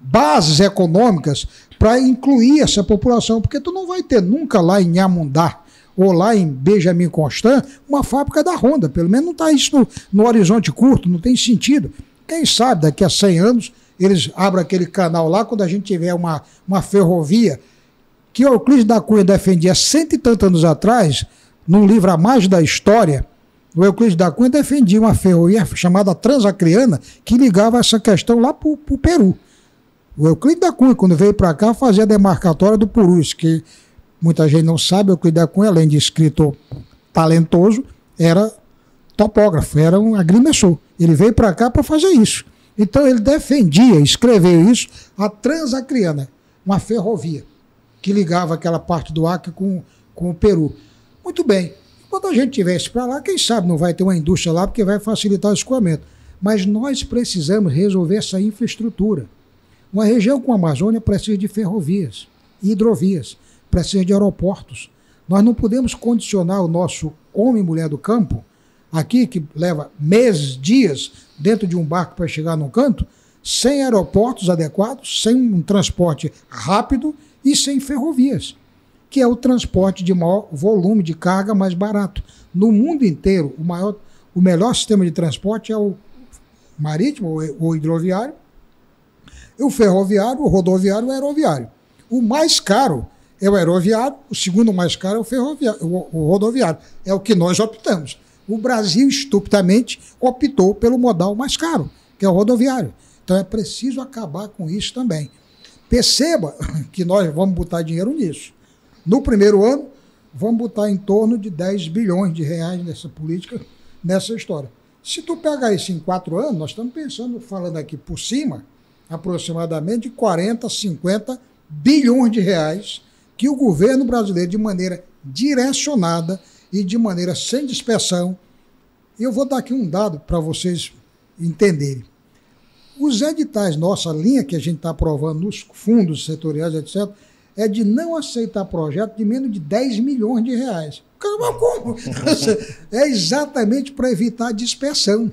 bases econômicas para incluir essa população, porque tu não vai ter nunca lá em Amundá ou lá em Benjamin Constant uma fábrica da Honda, pelo menos não está isso no, no horizonte curto, não tem sentido. Quem sabe daqui a 100 anos eles abrem aquele canal lá quando a gente tiver uma, uma ferrovia que Euclides da Cunha defendia cento e tantos anos atrás, num livro A Mais da História, o Euclides da Cunha defendia uma ferrovia chamada Transacriana que ligava essa questão lá para o Peru. O Euclides da Cunha, quando veio para cá, fazia a demarcatória do Purus, que muita gente não sabe, Euclides da Cunha, além de escritor talentoso, era topógrafo, era um agrimensor. Ele veio para cá para fazer isso. Então ele defendia, escreveu isso, a Transacriana, uma ferrovia que ligava aquela parte do Acre com, com o Peru. Muito bem. Quando a gente tivesse para lá, quem sabe não vai ter uma indústria lá, porque vai facilitar o escoamento. Mas nós precisamos resolver essa infraestrutura. Uma região como a Amazônia precisa de ferrovias, hidrovias, precisa de aeroportos. Nós não podemos condicionar o nosso homem e mulher do campo, aqui que leva meses, dias dentro de um barco para chegar no canto, sem aeroportos adequados, sem um transporte rápido e sem ferrovias, que é o transporte de maior volume de carga mais barato. No mundo inteiro, o, maior, o melhor sistema de transporte é o marítimo ou hidroviário, o ferroviário, o rodoviário e o aeroviário. O mais caro é o aeroviário, o segundo mais caro é o, ferroviário, o rodoviário. É o que nós optamos. O Brasil, estupidamente, optou pelo modal mais caro, que é o rodoviário. Então é preciso acabar com isso também. Perceba que nós vamos botar dinheiro nisso. No primeiro ano, vamos botar em torno de 10 bilhões de reais nessa política, nessa história. Se tu pegar isso em quatro anos, nós estamos pensando, falando aqui por cima, aproximadamente 40, 50 bilhões de reais que o governo brasileiro, de maneira direcionada e de maneira sem dispersão, eu vou dar aqui um dado para vocês entenderem. Os editais, nossa linha que a gente está aprovando nos fundos setoriais, etc., é de não aceitar projeto de menos de 10 milhões de reais. Como? É exatamente para evitar a dispersão.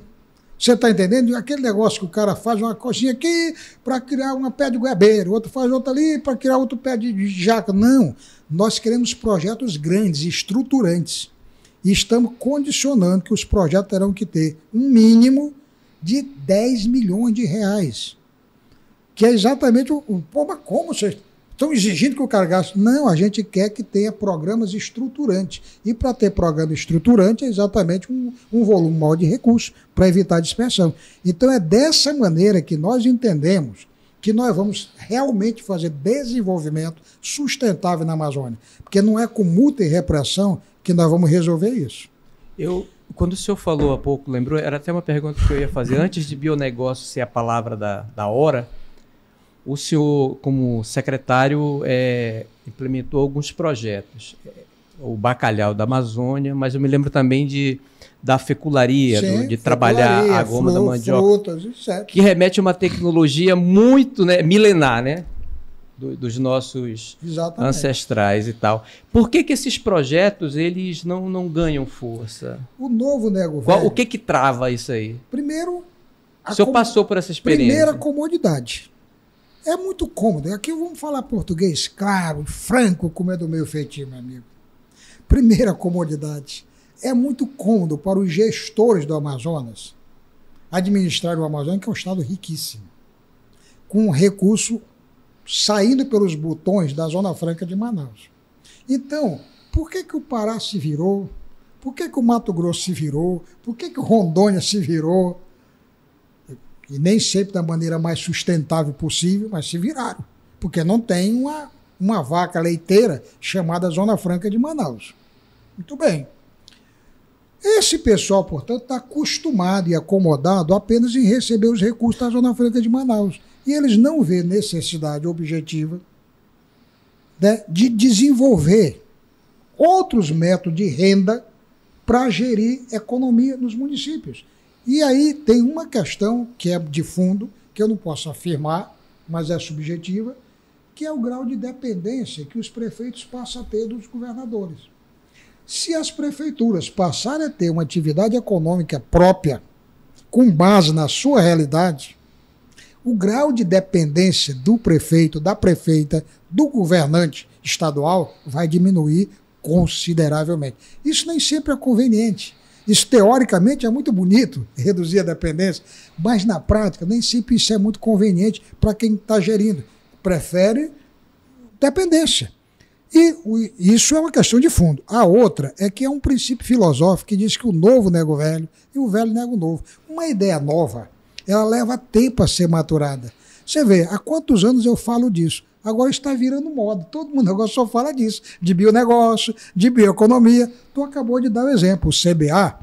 Você está entendendo? Aquele negócio que o cara faz uma coxinha aqui para criar uma pé de goiabeiro, outro faz outra ali para criar outro pé de jaca. Não. Nós queremos projetos grandes, estruturantes. E estamos condicionando que os projetos terão que ter um mínimo de 10 milhões de reais. Que é exatamente o. Pô, mas como você Estão exigindo que o cara gaste. Não, a gente quer que tenha programas estruturantes. E para ter programa estruturante é exatamente um, um volume maior de recursos para evitar dispersão. Então é dessa maneira que nós entendemos que nós vamos realmente fazer desenvolvimento sustentável na Amazônia. Porque não é com multa e repressão que nós vamos resolver isso. Eu, quando o senhor falou há pouco, lembrou, era até uma pergunta que eu ia fazer. Antes de bionegócio ser a palavra da, da hora, o senhor, como secretário, é, implementou alguns projetos. O bacalhau da Amazônia, mas eu me lembro também de da fecularia, Sim, do, de trabalhar a goma da mandioca, frutas, que remete a uma tecnologia muito né, milenar, né? Do, dos nossos Exatamente. ancestrais e tal. Por que, que esses projetos eles não, não ganham força? O novo nego Qual, O que que trava isso aí? Primeiro, o senhor passou por essa experiência? Primeira comodidade. É muito cômodo. Aqui vamos falar português claro, franco, como é do meu feitio, meu amigo. Primeira comodidade. É muito cômodo para os gestores do Amazonas administrar o Amazonas, que é um estado riquíssimo, com recurso saindo pelos botões da Zona Franca de Manaus. Então, por que, que o Pará se virou? Por que, que o Mato Grosso se virou? Por que, que o Rondônia se virou? E nem sempre da maneira mais sustentável possível, mas se viraram. Porque não tem uma, uma vaca leiteira chamada Zona Franca de Manaus. Muito bem. Esse pessoal, portanto, está acostumado e acomodado apenas em receber os recursos da Zona Franca de Manaus. E eles não vêem necessidade objetiva né, de desenvolver outros métodos de renda para gerir economia nos municípios. E aí tem uma questão que é de fundo, que eu não posso afirmar, mas é subjetiva, que é o grau de dependência que os prefeitos passam a ter dos governadores. Se as prefeituras passarem a ter uma atividade econômica própria, com base na sua realidade, o grau de dependência do prefeito, da prefeita, do governante estadual vai diminuir consideravelmente. Isso nem sempre é conveniente. Isso, teoricamente, é muito bonito, reduzir a dependência, mas na prática, nem sempre isso é muito conveniente para quem está gerindo. Prefere dependência. E isso é uma questão de fundo. A outra é que é um princípio filosófico que diz que o novo nega o velho e o velho nega o novo. Uma ideia nova, ela leva tempo a ser maturada. Você vê, há quantos anos eu falo disso? Agora está virando moda. Todo mundo agora só fala disso, de bionegócio, de bioeconomia. Tu acabou de dar o um exemplo. O CBA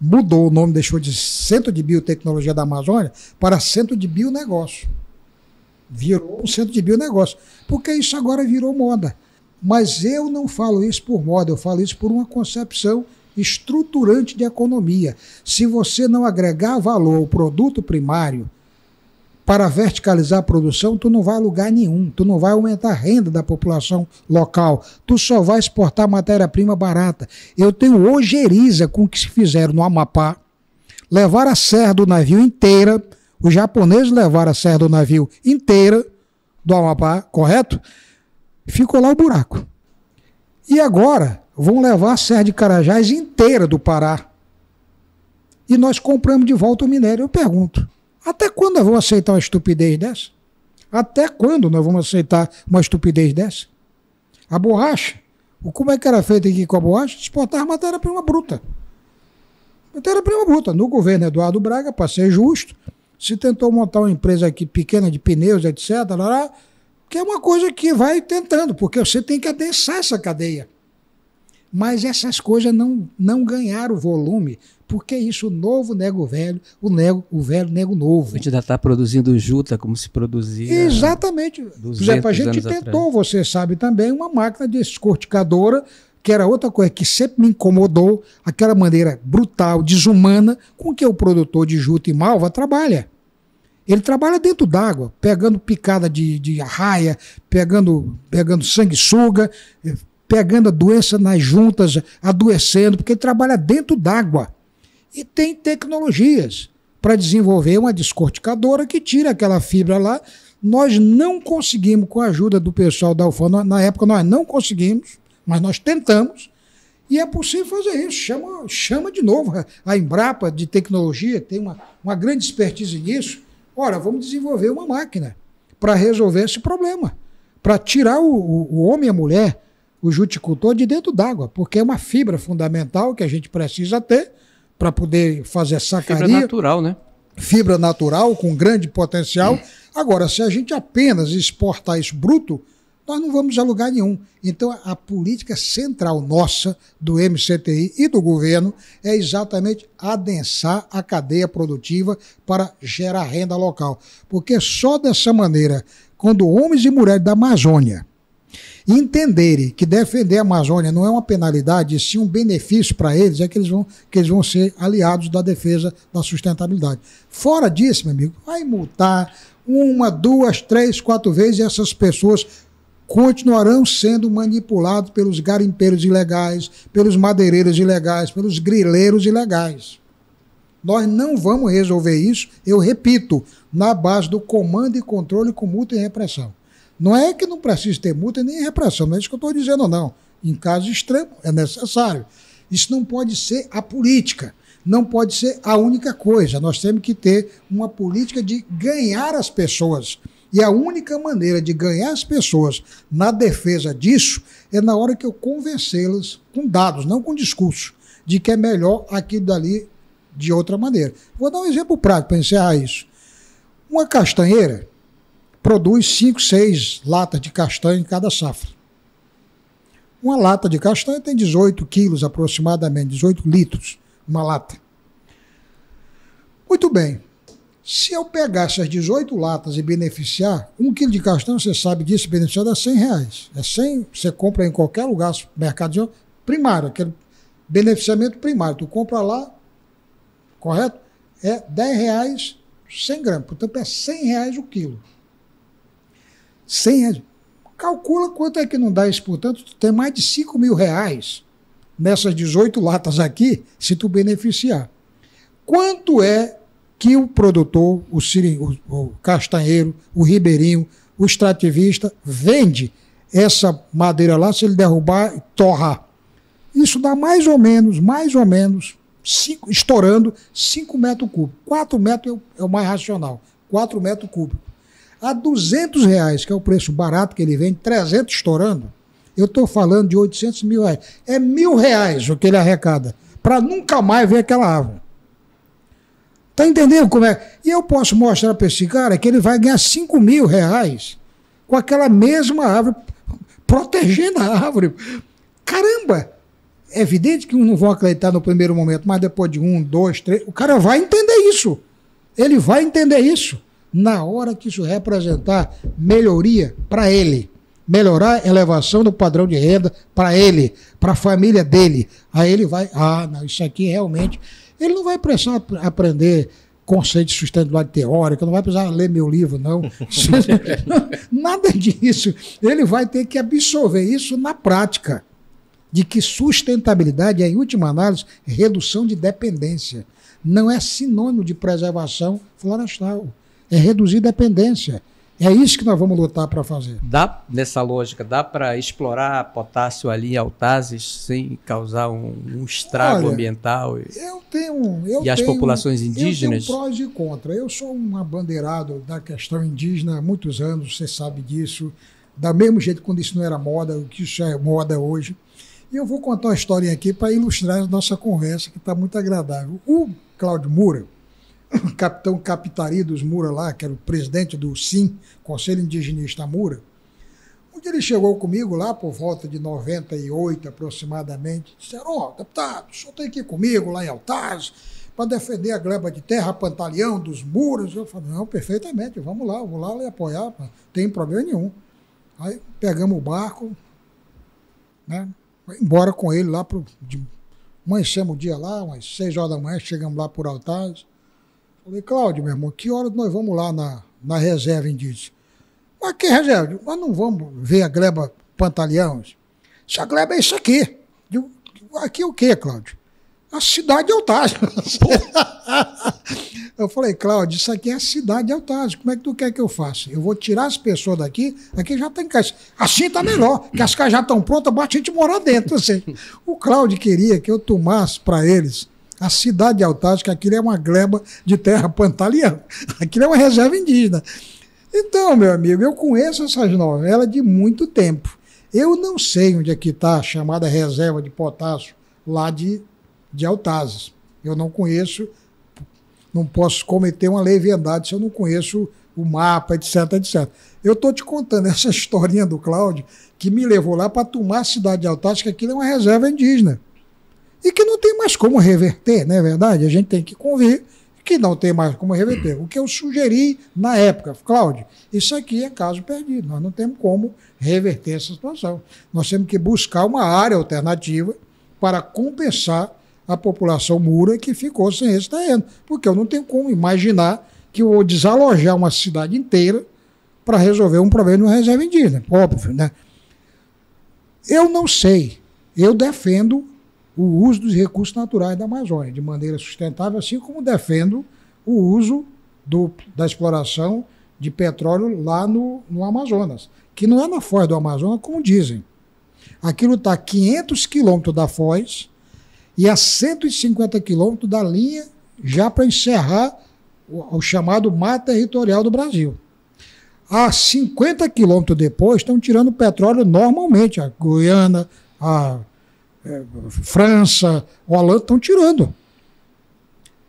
mudou o nome, deixou de Centro de Biotecnologia da Amazônia para Centro de Bionegócio. Virou um centro de bionegócio. Porque isso agora virou moda. Mas eu não falo isso por moda, eu falo isso por uma concepção estruturante de economia. Se você não agregar valor ao produto primário, para verticalizar a produção, tu não vai a lugar nenhum, tu não vai aumentar a renda da população local, tu só vai exportar matéria-prima barata. Eu tenho ojeriza com o que se fizeram no Amapá, levar a serra do navio inteira, os japoneses levaram a serra do navio inteira do Amapá, correto? Ficou lá o buraco. E agora vão levar a serra de Carajás inteira do Pará. E nós compramos de volta o minério. Eu pergunto, até quando nós vamos aceitar uma estupidez dessa? Até quando nós vamos aceitar uma estupidez dessa? A borracha. Como é que era feito aqui com a borracha? Exportar matéria-prima bruta. Matéria-prima bruta. No governo Eduardo Braga, para ser justo, se tentou montar uma empresa aqui pequena de pneus, etc., lá, que é uma coisa que vai tentando, porque você tem que adensar essa cadeia. Mas essas coisas não, não ganharam volume porque isso, o novo nega o velho, o, nego, o velho nega o novo. A gente ainda está produzindo juta como se produzia. Exatamente. Por exemplo, a gente tentou, atrás. você sabe também, uma máquina descorticadora, que era outra coisa que sempre me incomodou, aquela maneira brutal, desumana, com que o produtor de juta e malva trabalha. Ele trabalha dentro d'água, pegando picada de, de arraia, pegando, pegando sanguessuga, pegando a doença nas juntas, adoecendo, porque ele trabalha dentro d'água. E tem tecnologias para desenvolver uma descorticadora que tira aquela fibra lá. Nós não conseguimos, com a ajuda do pessoal da UFAM, na época nós não conseguimos, mas nós tentamos. E é possível fazer isso. Chama, chama de novo a Embrapa de tecnologia, tem uma, uma grande expertise nisso. Ora, vamos desenvolver uma máquina para resolver esse problema. para tirar o, o, o homem e a mulher, o juticultor, de dentro d'água, porque é uma fibra fundamental que a gente precisa ter para poder fazer sacaria. Fibra natural, né? Fibra natural com grande potencial. Agora, se a gente apenas exportar isso bruto, nós não vamos a lugar nenhum. Então, a política central nossa, do MCTI e do governo, é exatamente adensar a cadeia produtiva para gerar renda local. Porque só dessa maneira, quando homens e mulheres da Amazônia entenderem que defender a Amazônia não é uma penalidade, e sim um benefício para eles, é que eles, vão, que eles vão ser aliados da defesa da sustentabilidade. Fora disso, meu amigo, vai multar uma, duas, três, quatro vezes e essas pessoas continuarão sendo manipulados pelos garimpeiros ilegais, pelos madeireiros ilegais, pelos grileiros ilegais. Nós não vamos resolver isso, eu repito, na base do comando e controle com multa e repressão. Não é que não precisa ter multa nem repressão, não é isso que eu estou dizendo, não. Em caso extremo, é necessário. Isso não pode ser a política, não pode ser a única coisa. Nós temos que ter uma política de ganhar as pessoas e a única maneira de ganhar as pessoas na defesa disso é na hora que eu convencê-las com dados, não com discurso, de que é melhor aquilo dali de outra maneira. Vou dar um exemplo prático para encerrar isso. Uma castanheira produz 5, 6 latas de castanha em cada safra. Uma lata de castanha tem 18 quilos aproximadamente, 18 litros, uma lata. Muito bem. Se eu pegar essas 18 latas e beneficiar, um quilo de castanha, você sabe disso, beneficiado é 100 reais. É 100, você compra em qualquer lugar, mercado primário, aquele beneficiamento primário. Tu compra lá, correto? É 10 reais 100 gramas. Portanto, é 100 reais o quilo. 100 reais. Calcula quanto é que não dá isso. Portanto, tu tem mais de 5 mil reais nessas 18 latas aqui, se tu beneficiar. Quanto é que o produtor, o, o, o castanheiro, o ribeirinho, o extrativista vende essa madeira lá, se ele derrubar torrar. Isso dá mais ou menos, mais ou menos, cinco, estourando 5 metros cúbicos. 4 metros é o, é o mais racional, 4 metros cúbicos. A 200 reais, que é o preço barato que ele vende, 300 estourando, eu estou falando de 800 mil reais. É mil reais o que ele arrecada, para nunca mais ver aquela árvore. Tá entendendo como é? E eu posso mostrar para esse cara que ele vai ganhar 5 mil reais com aquela mesma árvore, protegendo a árvore. Caramba! É evidente que não vão acreditar no primeiro momento, mas depois de um, dois, três, o cara vai entender isso. Ele vai entender isso. Na hora que isso representar melhoria para ele, melhorar a elevação do padrão de renda para ele, para a família dele, aí ele vai, ah, não, isso aqui realmente ele não vai precisar aprender conceito de sustentabilidade teórica, não vai precisar ler meu livro, não. Nada disso. Ele vai ter que absorver isso na prática. De que sustentabilidade é, em última análise, redução de dependência. Não é sinônimo de preservação florestal. É reduzir dependência. É isso que nós vamos lutar para fazer. Dá, nessa lógica, dá para explorar potássio ali em Altazes sem causar um, um estrago Olha, ambiental? E, eu tenho. Eu e as tenho, populações indígenas? Eu tenho prós e contras. Eu sou um abandeirado da questão indígena há muitos anos, você sabe disso. Da mesmo jeito quando isso não era moda, o que isso é moda hoje. E eu vou contar uma historinha aqui para ilustrar a nossa conversa, que está muito agradável. O Cláudio Moura, capitão Capitari dos Mura lá, que era o presidente do SIM, Conselho Indigenista Mura, um dia ele chegou comigo lá por volta de 98 aproximadamente, disseram, ó, oh, deputado, o senhor tem que ir comigo lá em Altaz para defender a gleba de terra Pantaleão dos Muros. Eu falei, não, perfeitamente, vamos lá, vou lá lhe apoiar, não tem problema nenhum. Aí pegamos o barco, né, embora com ele lá, pro, de, amanhecemos o dia lá, umas 6 horas da manhã, chegamos lá por Altaz, Falei, Cláudio, meu irmão, que hora nós vamos lá na, na reserva indígena? Mas que reserva? Nós não vamos ver a gleba Pantaleão. Essa gleba é isso aqui. Eu, aqui é o quê, Cláudio? A cidade de Altagem. eu falei, Cláudio, isso aqui é a cidade de Altagem. Como é que tu quer que eu faça? Eu vou tirar as pessoas daqui, aqui já tem casa. Assim tá melhor, que as casas já estão prontas, bate a gente morar dentro. Assim. O Cláudio queria que eu tomasse para eles a cidade de que aquilo é uma gleba de terra pantaliana. Aquilo é uma reserva indígena. Então, meu amigo, eu conheço essas novelas de muito tempo. Eu não sei onde é que está a chamada reserva de potássio lá de, de Altazes. Eu não conheço, não posso cometer uma leviandade se eu não conheço o mapa, etc, etc. Eu estou te contando essa historinha do Cláudio que me levou lá para tomar a cidade de Altazes, que aquilo é uma reserva indígena. E que não tem mais como reverter, não é verdade? A gente tem que convir que não tem mais como reverter. O que eu sugeri na época, Cláudio, isso aqui é caso perdido. Nós não temos como reverter essa situação. Nós temos que buscar uma área alternativa para compensar a população mura que ficou sem esse terreno. Porque eu não tenho como imaginar que eu vou desalojar uma cidade inteira para resolver um problema de uma reserva indígena. Óbvio, né? Eu não sei. Eu defendo o uso dos recursos naturais da Amazônia de maneira sustentável, assim como defendo o uso da exploração de petróleo lá no, no Amazonas, que não é na foz do Amazonas, como dizem. Aquilo está a 500 quilômetros da foz e a 150 quilômetros da linha já para encerrar o, o, chamado mar territorial do Brasil. A 50 quilômetros depois estão tirando petróleo normalmente, a Guiana, a França, Holanda estão tirando.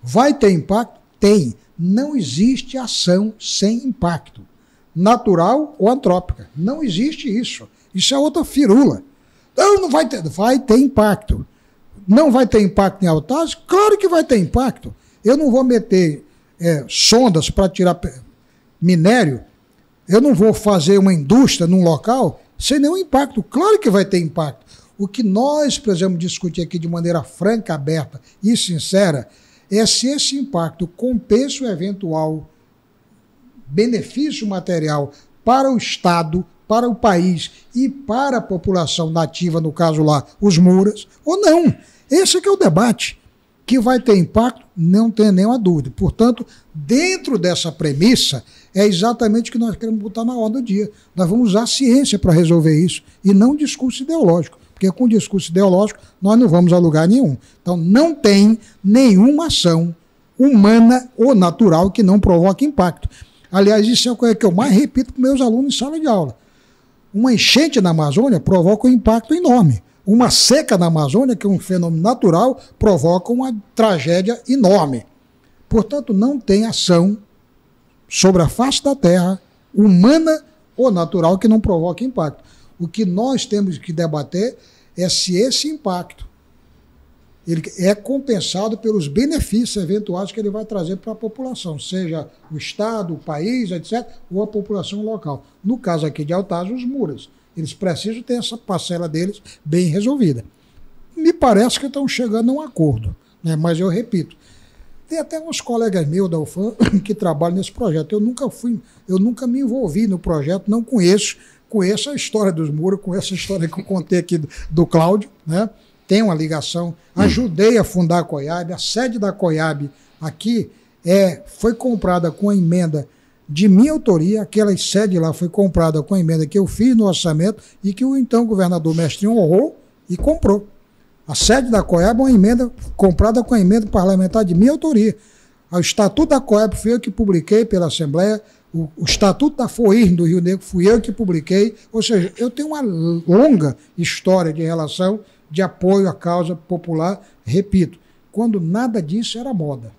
Vai ter impacto? Tem. Não existe ação sem impacto. Natural ou antrópica. Não existe isso. Isso é outra firula. Não, não vai ter. Vai ter impacto. Não vai ter impacto em Altaz? Claro que vai ter impacto. Eu não vou meter é, sondas para tirar minério. Eu não vou fazer uma indústria num local sem nenhum impacto. Claro que vai ter impacto. O que nós precisamos discutir aqui de maneira franca, aberta e sincera é se esse impacto compensa o eventual benefício material para o Estado, para o país e para a população nativa, no caso lá, os muras, ou não. Esse é é o debate. Que vai ter impacto, não tem nenhuma dúvida. Portanto, dentro dessa premissa, é exatamente o que nós queremos botar na ordem do dia. Nós vamos usar a ciência para resolver isso e não discurso ideológico porque com discurso ideológico nós não vamos a lugar nenhum. Então não tem nenhuma ação humana ou natural que não provoque impacto. Aliás, isso é coisa que eu mais repito para meus alunos em sala de aula. Uma enchente na Amazônia provoca um impacto enorme. Uma seca na Amazônia, que é um fenômeno natural, provoca uma tragédia enorme. Portanto, não tem ação sobre a face da Terra, humana ou natural, que não provoque impacto. O que nós temos que debater é se esse impacto ele é compensado pelos benefícios eventuais que ele vai trazer para a população, seja o Estado, o país, etc., ou a população local. No caso aqui de Altaz, os muras. Eles precisam ter essa parcela deles bem resolvida. Me parece que estão chegando a um acordo, né? mas eu repito, tem até uns colegas meus da UFAM que trabalham nesse projeto. Eu nunca fui, eu nunca me envolvi no projeto, não conheço, conheço a história dos muros, conheço a história que eu contei aqui do, do Cláudio, né? Tem uma ligação. Ajudei a fundar a Coiab. A sede da Coiab aqui é, foi comprada com a emenda de minha autoria. Aquela sede lá foi comprada com a emenda que eu fiz no orçamento e que o então governador Mestrinho honrou e comprou. A sede da Coiab é uma emenda comprada com a emenda parlamentar de minha autoria. O Estatuto da Coiab foi eu que publiquei pela Assembleia, o, o Estatuto da FOIR do Rio Negro fui eu que publiquei, ou seja, eu tenho uma longa história de relação de apoio à causa popular, repito, quando nada disso era moda.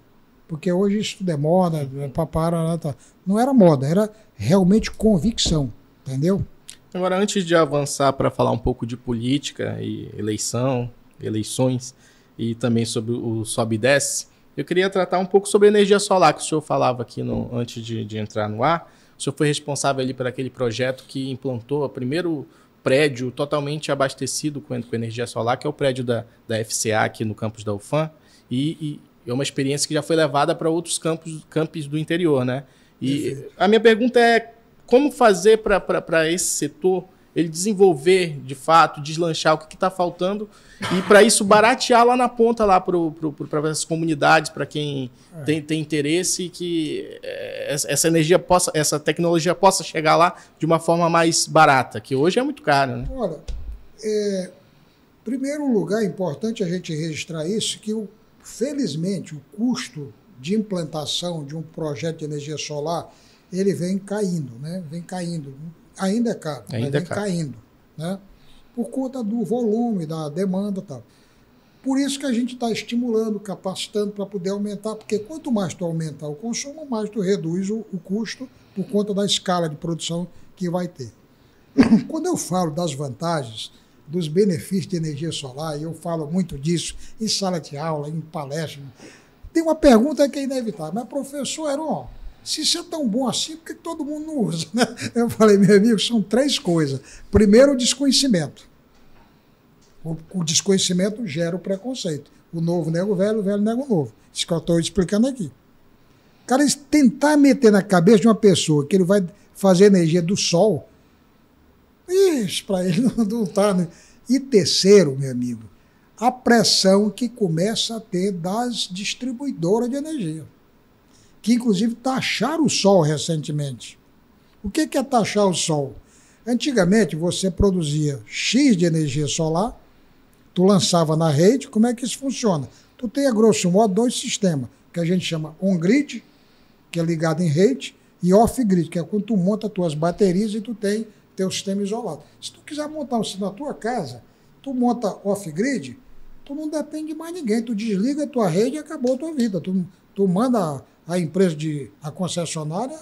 Porque hoje isso tudo é moda, papara, tá. não era moda, era realmente convicção, entendeu? Agora, antes de avançar para falar um pouco de política e eleição, eleições e também sobre o sobe e desce, eu queria tratar um pouco sobre a energia solar que o senhor falava aqui no, antes de, de entrar no ar. O senhor foi responsável ali por aquele projeto que implantou o primeiro prédio totalmente abastecido com, com energia solar, que é o prédio da, da FCA aqui no campus da UFAM. E, e é uma experiência que já foi levada para outros campos, campos do interior, né? E a minha pergunta é como fazer para esse setor ele desenvolver de fato, deslanchar o que está faltando e para isso baratear lá na ponta lá para as comunidades, para quem é. tem, tem interesse que é, essa energia possa, essa tecnologia possa chegar lá de uma forma mais barata, que hoje é muito caro. Né? Olha, é, primeiro lugar é importante a gente registrar isso que o, felizmente o custo de implantação de um projeto de energia solar ele vem caindo, né? Vem caindo. Ainda é caro, Ainda mas é caro. caindo, né? Por conta do volume, da demanda e tal. Por isso que a gente está estimulando, capacitando para poder aumentar, porque quanto mais tu aumentar o consumo, mais tu reduz o, o custo por conta da escala de produção que vai ter. Quando eu falo das vantagens, dos benefícios de energia solar, e eu falo muito disso em sala de aula, em palestra, tem uma pergunta que é inevitável, mas professor Heron, se isso é tão bom assim, por que todo mundo não usa? né? Eu falei, meu amigo, são três coisas. Primeiro, o desconhecimento. O, desconhecimento gera o preconceito. O novo nega o velho, o velho nega o novo. Isso que eu estou explicando aqui. Cara, tentar meter na cabeça de uma pessoa que ele vai fazer energia do sol, isso para ele não, não tá. Né? E terceiro, meu amigo, a pressão que começa a ter das distribuidoras de energia, que inclusive taxaram o sol recentemente. O que é taxar o sol? Antigamente você produzia X de energia solar, tu lançava na rede, como é que isso funciona? Tu tem, a grosso modo, dois sistemas, que a gente chama on-grid, que é ligado em rede, e off-grid, que é quando tu monta tuas baterias e tu tem teu sistema isolado. Se tu quiser montar um sistema na tua casa, tu monta off-grid, tu não depende de mais ninguém. Tu desliga a tua rede e acabou a tua vida. Tu, tu manda a, empresa de a concessionária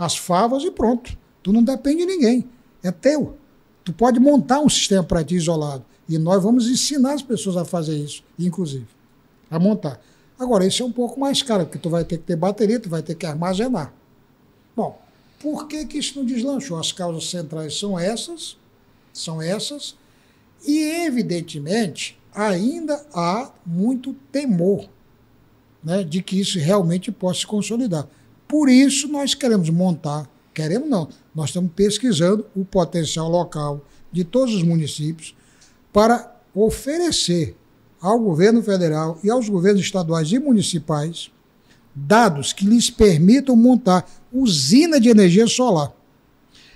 as favas e pronto. Tu não depende de ninguém. É teu. Tu pode montar um sistema para ti isolado. E nós vamos ensinar as pessoas a fazer isso, inclusive. A montar. Agora, isso é um pouco mais caro, porque tu vai ter que ter bateria, tu vai ter que armazenar. Bom, por que, que isso não deslanchou? As causas centrais são essas, são essas, e evidentemente ainda há muito temor né, de que isso realmente possa se consolidar. Por isso nós queremos montar, queremos não, nós estamos pesquisando o potencial local de todos os municípios para oferecer ao governo federal e aos governos estaduais e municipais dados que lhes permitam montar usina de energia solar.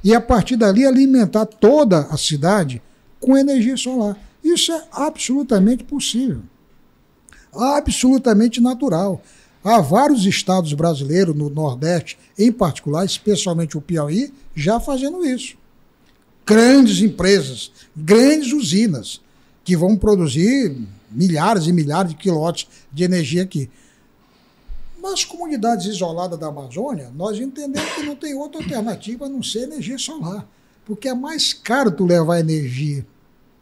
E a partir dali alimentar toda a cidade com energia solar. Isso é absolutamente possível. Absolutamente natural. Há vários estados brasileiros, no Nordeste em particular, especialmente o Piauí, já fazendo isso. Grandes empresas, grandes usinas, que vão produzir milhares e milhares de quilowatts de energia aqui. Nas comunidades isoladas da Amazônia, nós entendemos que não tem outra alternativa a não ser energia solar. Porque é mais caro tu levar energia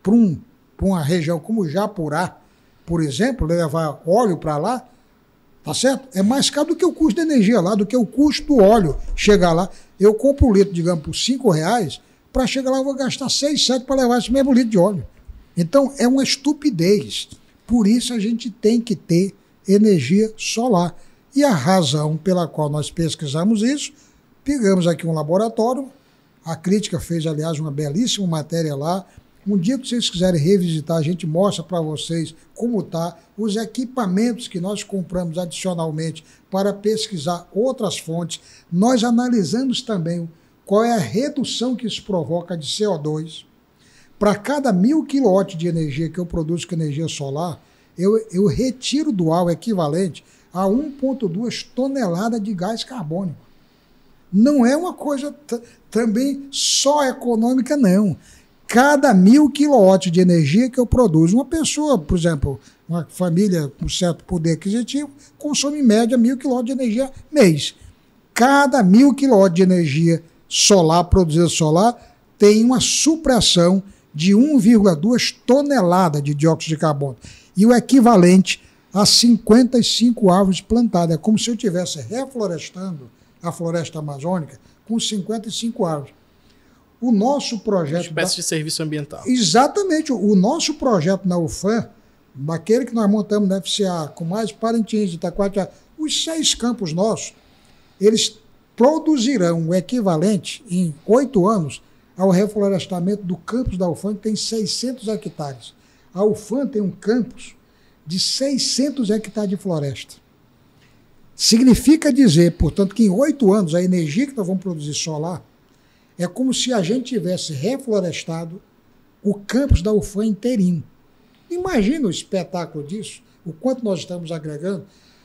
para um, uma região como Japurá, por exemplo, levar óleo para lá, tá certo? É mais caro do que o custo de energia lá, do que o custo do óleo chegar lá. Eu compro um litro, digamos, por cinco reais, para chegar lá eu vou gastar seis, sete para levar esse mesmo litro de óleo. Então é uma estupidez. Por isso a gente tem que ter energia solar. E a razão pela qual nós pesquisamos isso, pegamos aqui um laboratório, a crítica fez, aliás, uma belíssima matéria lá. Um dia que vocês quiserem revisitar, a gente mostra para vocês como está, os equipamentos que nós compramos adicionalmente para pesquisar outras fontes. Nós analisamos também qual é a redução que isso provoca de CO2. Para cada mil quilowatts de energia que eu produzo com energia solar, eu, eu retiro do ar o equivalente a 1,2 toneladas de gás carbônico. Não é uma coisa também só econômica, não. Cada mil quilowatts de energia que eu produzo, uma pessoa, por exemplo, uma família com certo poder aquisitivo, consome em média mil quilowatts de energia mês. Cada mil quilowatts de energia solar, produzida solar, tem uma supressão de 1,2 toneladas de dióxido de carbono. E o equivalente a 55 árvores plantadas. É como se eu estivesse reflorestando a floresta amazônica com 55 árvores. O nosso projeto. Uma espécie da... de serviço ambiental. Exatamente. O nosso projeto na UFAM, daquele que nós montamos na FCA, com mais Parintins de Itacoatiá, os seis campos nossos, eles produzirão o equivalente em oito anos ao reflorestamento do campus da UFAM, que tem 600 hectares. A UFAM tem um campus de 600 hectares de floresta. Significa dizer, portanto, que em oito anos a energia que nós vamos produzir solar é como se a gente tivesse reflorestado o campus da UFAM inteirinho. Imagina o espetáculo disso, o quanto nós estamos agregando.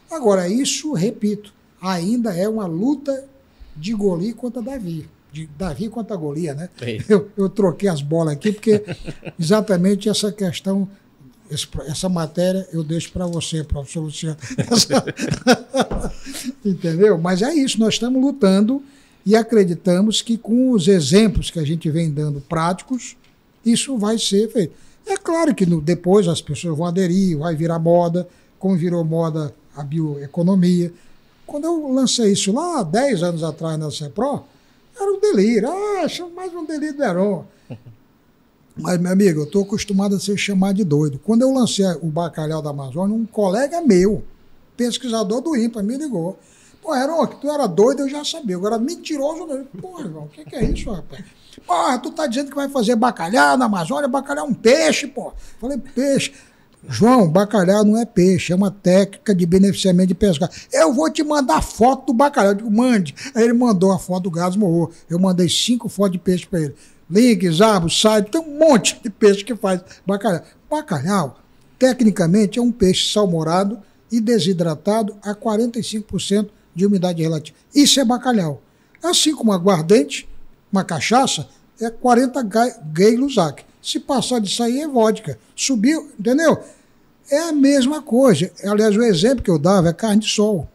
Agora, isso, repito, ainda é uma luta de Goli contra Davi. De Davi contra Golia, né? Eu, eu troquei as bolas aqui, porque exatamente essa questão essa matéria eu deixo para você, professor Luciano. Entendeu? Mas é isso, nós estamos lutando e acreditamos que com os exemplos que a gente vem dando práticos, isso vai ser feito. É claro que no, depois as pessoas vão aderir, vai virar moda, como virou moda a bioeconomia. Quando eu lancei isso lá, 10 anos atrás na CEPRO, era um delírio. Ah, mais um delírio do Heron. Mas, meu amigo, eu estou acostumado a ser chamado de doido. Quando eu lancei o bacalhau da Amazônia, um colega meu, pesquisador do INPA, me ligou. Pô, Heron, que tu era doido, eu já sabia. Agora, mentiroso, não. Pô, irmão, o que, que, é isso, rapaz? Porra, tu tá dizendo que vai fazer bacalhau na Amazônia? Bacalhau é um peixe, pô. Falei, peixe. João, bacalhau não é peixe, é uma técnica de beneficiamento de pesca. Eu vou te mandar foto do bacalhau. Eu digo, mande. Aí ele mandou a foto do gás morro. Eu mandei cinco fotos de peixe para ele. Link, zabo, sai, tem um monte de peixe que faz bacalhau. Bacalhau, tecnicamente, é um peixe salmourado e desidratado a 45% de umidade relativa. Isso é bacalhau. Assim como aguardente, uma cachaça, é 40 gay Lusac. Se passar disso aí é vodka. Subiu, entendeu? É a mesma coisa. Aliás, o exemplo que eu dava é carne de sol.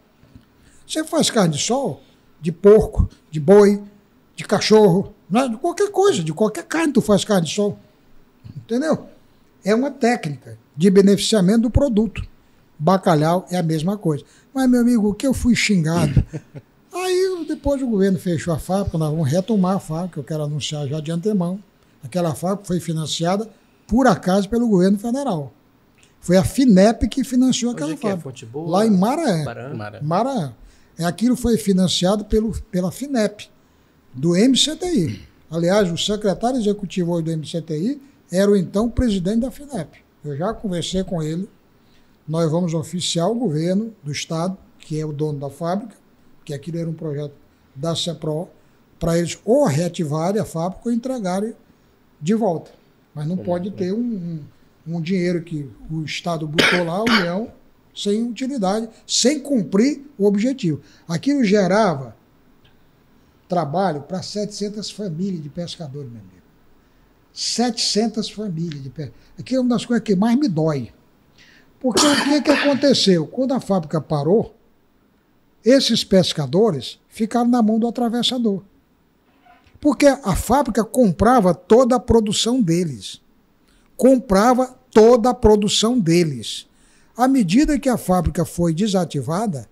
Você faz carne de sol de porco, de boi, de cachorro, né? de qualquer coisa, de qualquer carne tu faz carne de sol. Entendeu? É uma técnica de beneficiamento do produto. Bacalhau é a mesma coisa. Mas, meu amigo, o que eu fui xingado? Aí, depois o governo fechou a fábrica, nós vamos retomar a fábrica, eu quero anunciar já de antemão. Aquela fábrica foi financiada, por acaso, pelo governo federal. Foi a FINEP que financiou aquela é fábrica. É? Lá em Maraã. Maraã. Maraã. É, aquilo foi financiado pelo, pela FINEP, do MCTI. Aliás, o secretário executivo hoje do MCTI era o então presidente da FINEP. Eu já conversei com ele. Nós vamos oficiar o governo do Estado, que é o dono da fábrica, que aquilo era um projeto da CEPRO, para eles ou reativarem a fábrica ou entregarem de volta. Mas não pode ter um, um, um dinheiro que o Estado botou lá, a União, sem utilidade, sem cumprir o objetivo. Aquilo gerava trabalho para 700 famílias de pescadores, meu amigo. 700 famílias de pescadores. Aqui é uma das coisas que mais me dói. Porque o que, que aconteceu? Quando a fábrica parou, esses pescadores ficaram na mão do atravessador. Porque a fábrica comprava toda a produção deles. Comprava toda a produção deles. À medida que a fábrica foi desativada,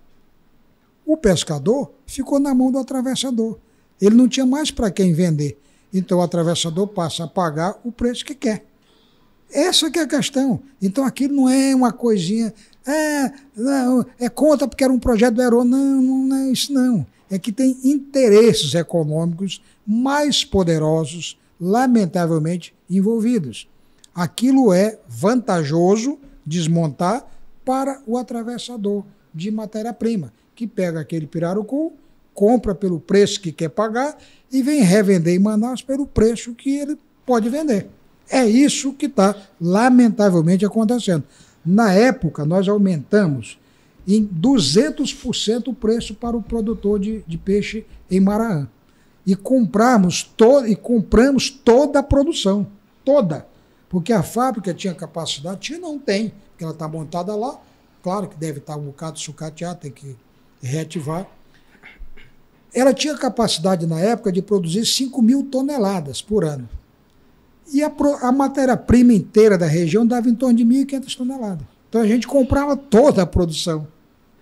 o pescador ficou na mão do atravessador. Ele não tinha mais para quem vender. Então o atravessador passa a pagar o preço que quer. Essa que é a questão. Então aquilo não é uma coisinha. É, não, é conta porque era um projeto do Aero. Não, não é isso não. É que tem interesses econômicos mais poderosos, lamentavelmente, envolvidos. Aquilo é vantajoso desmontar para o atravessador de matéria-prima, que pega aquele pirarucu, compra pelo preço que quer pagar e vem revender em Manaus pelo preço que ele pode vender. É isso que está, lamentavelmente, acontecendo. Na época, nós aumentamos em 200% o preço para o produtor de, de peixe em Maraã e compramos to e compramos toda a produção, toda, porque a fábrica tinha capacidade, tinha não tem, porque ela está montada lá, claro que deve estar um bocado sucateado, tem que reativar. Ela tinha capacidade na época de produzir 5 mil toneladas por ano. E a, a matéria-prima inteira da região dava em torno de 1.500 toneladas. Então a gente comprava toda a produção.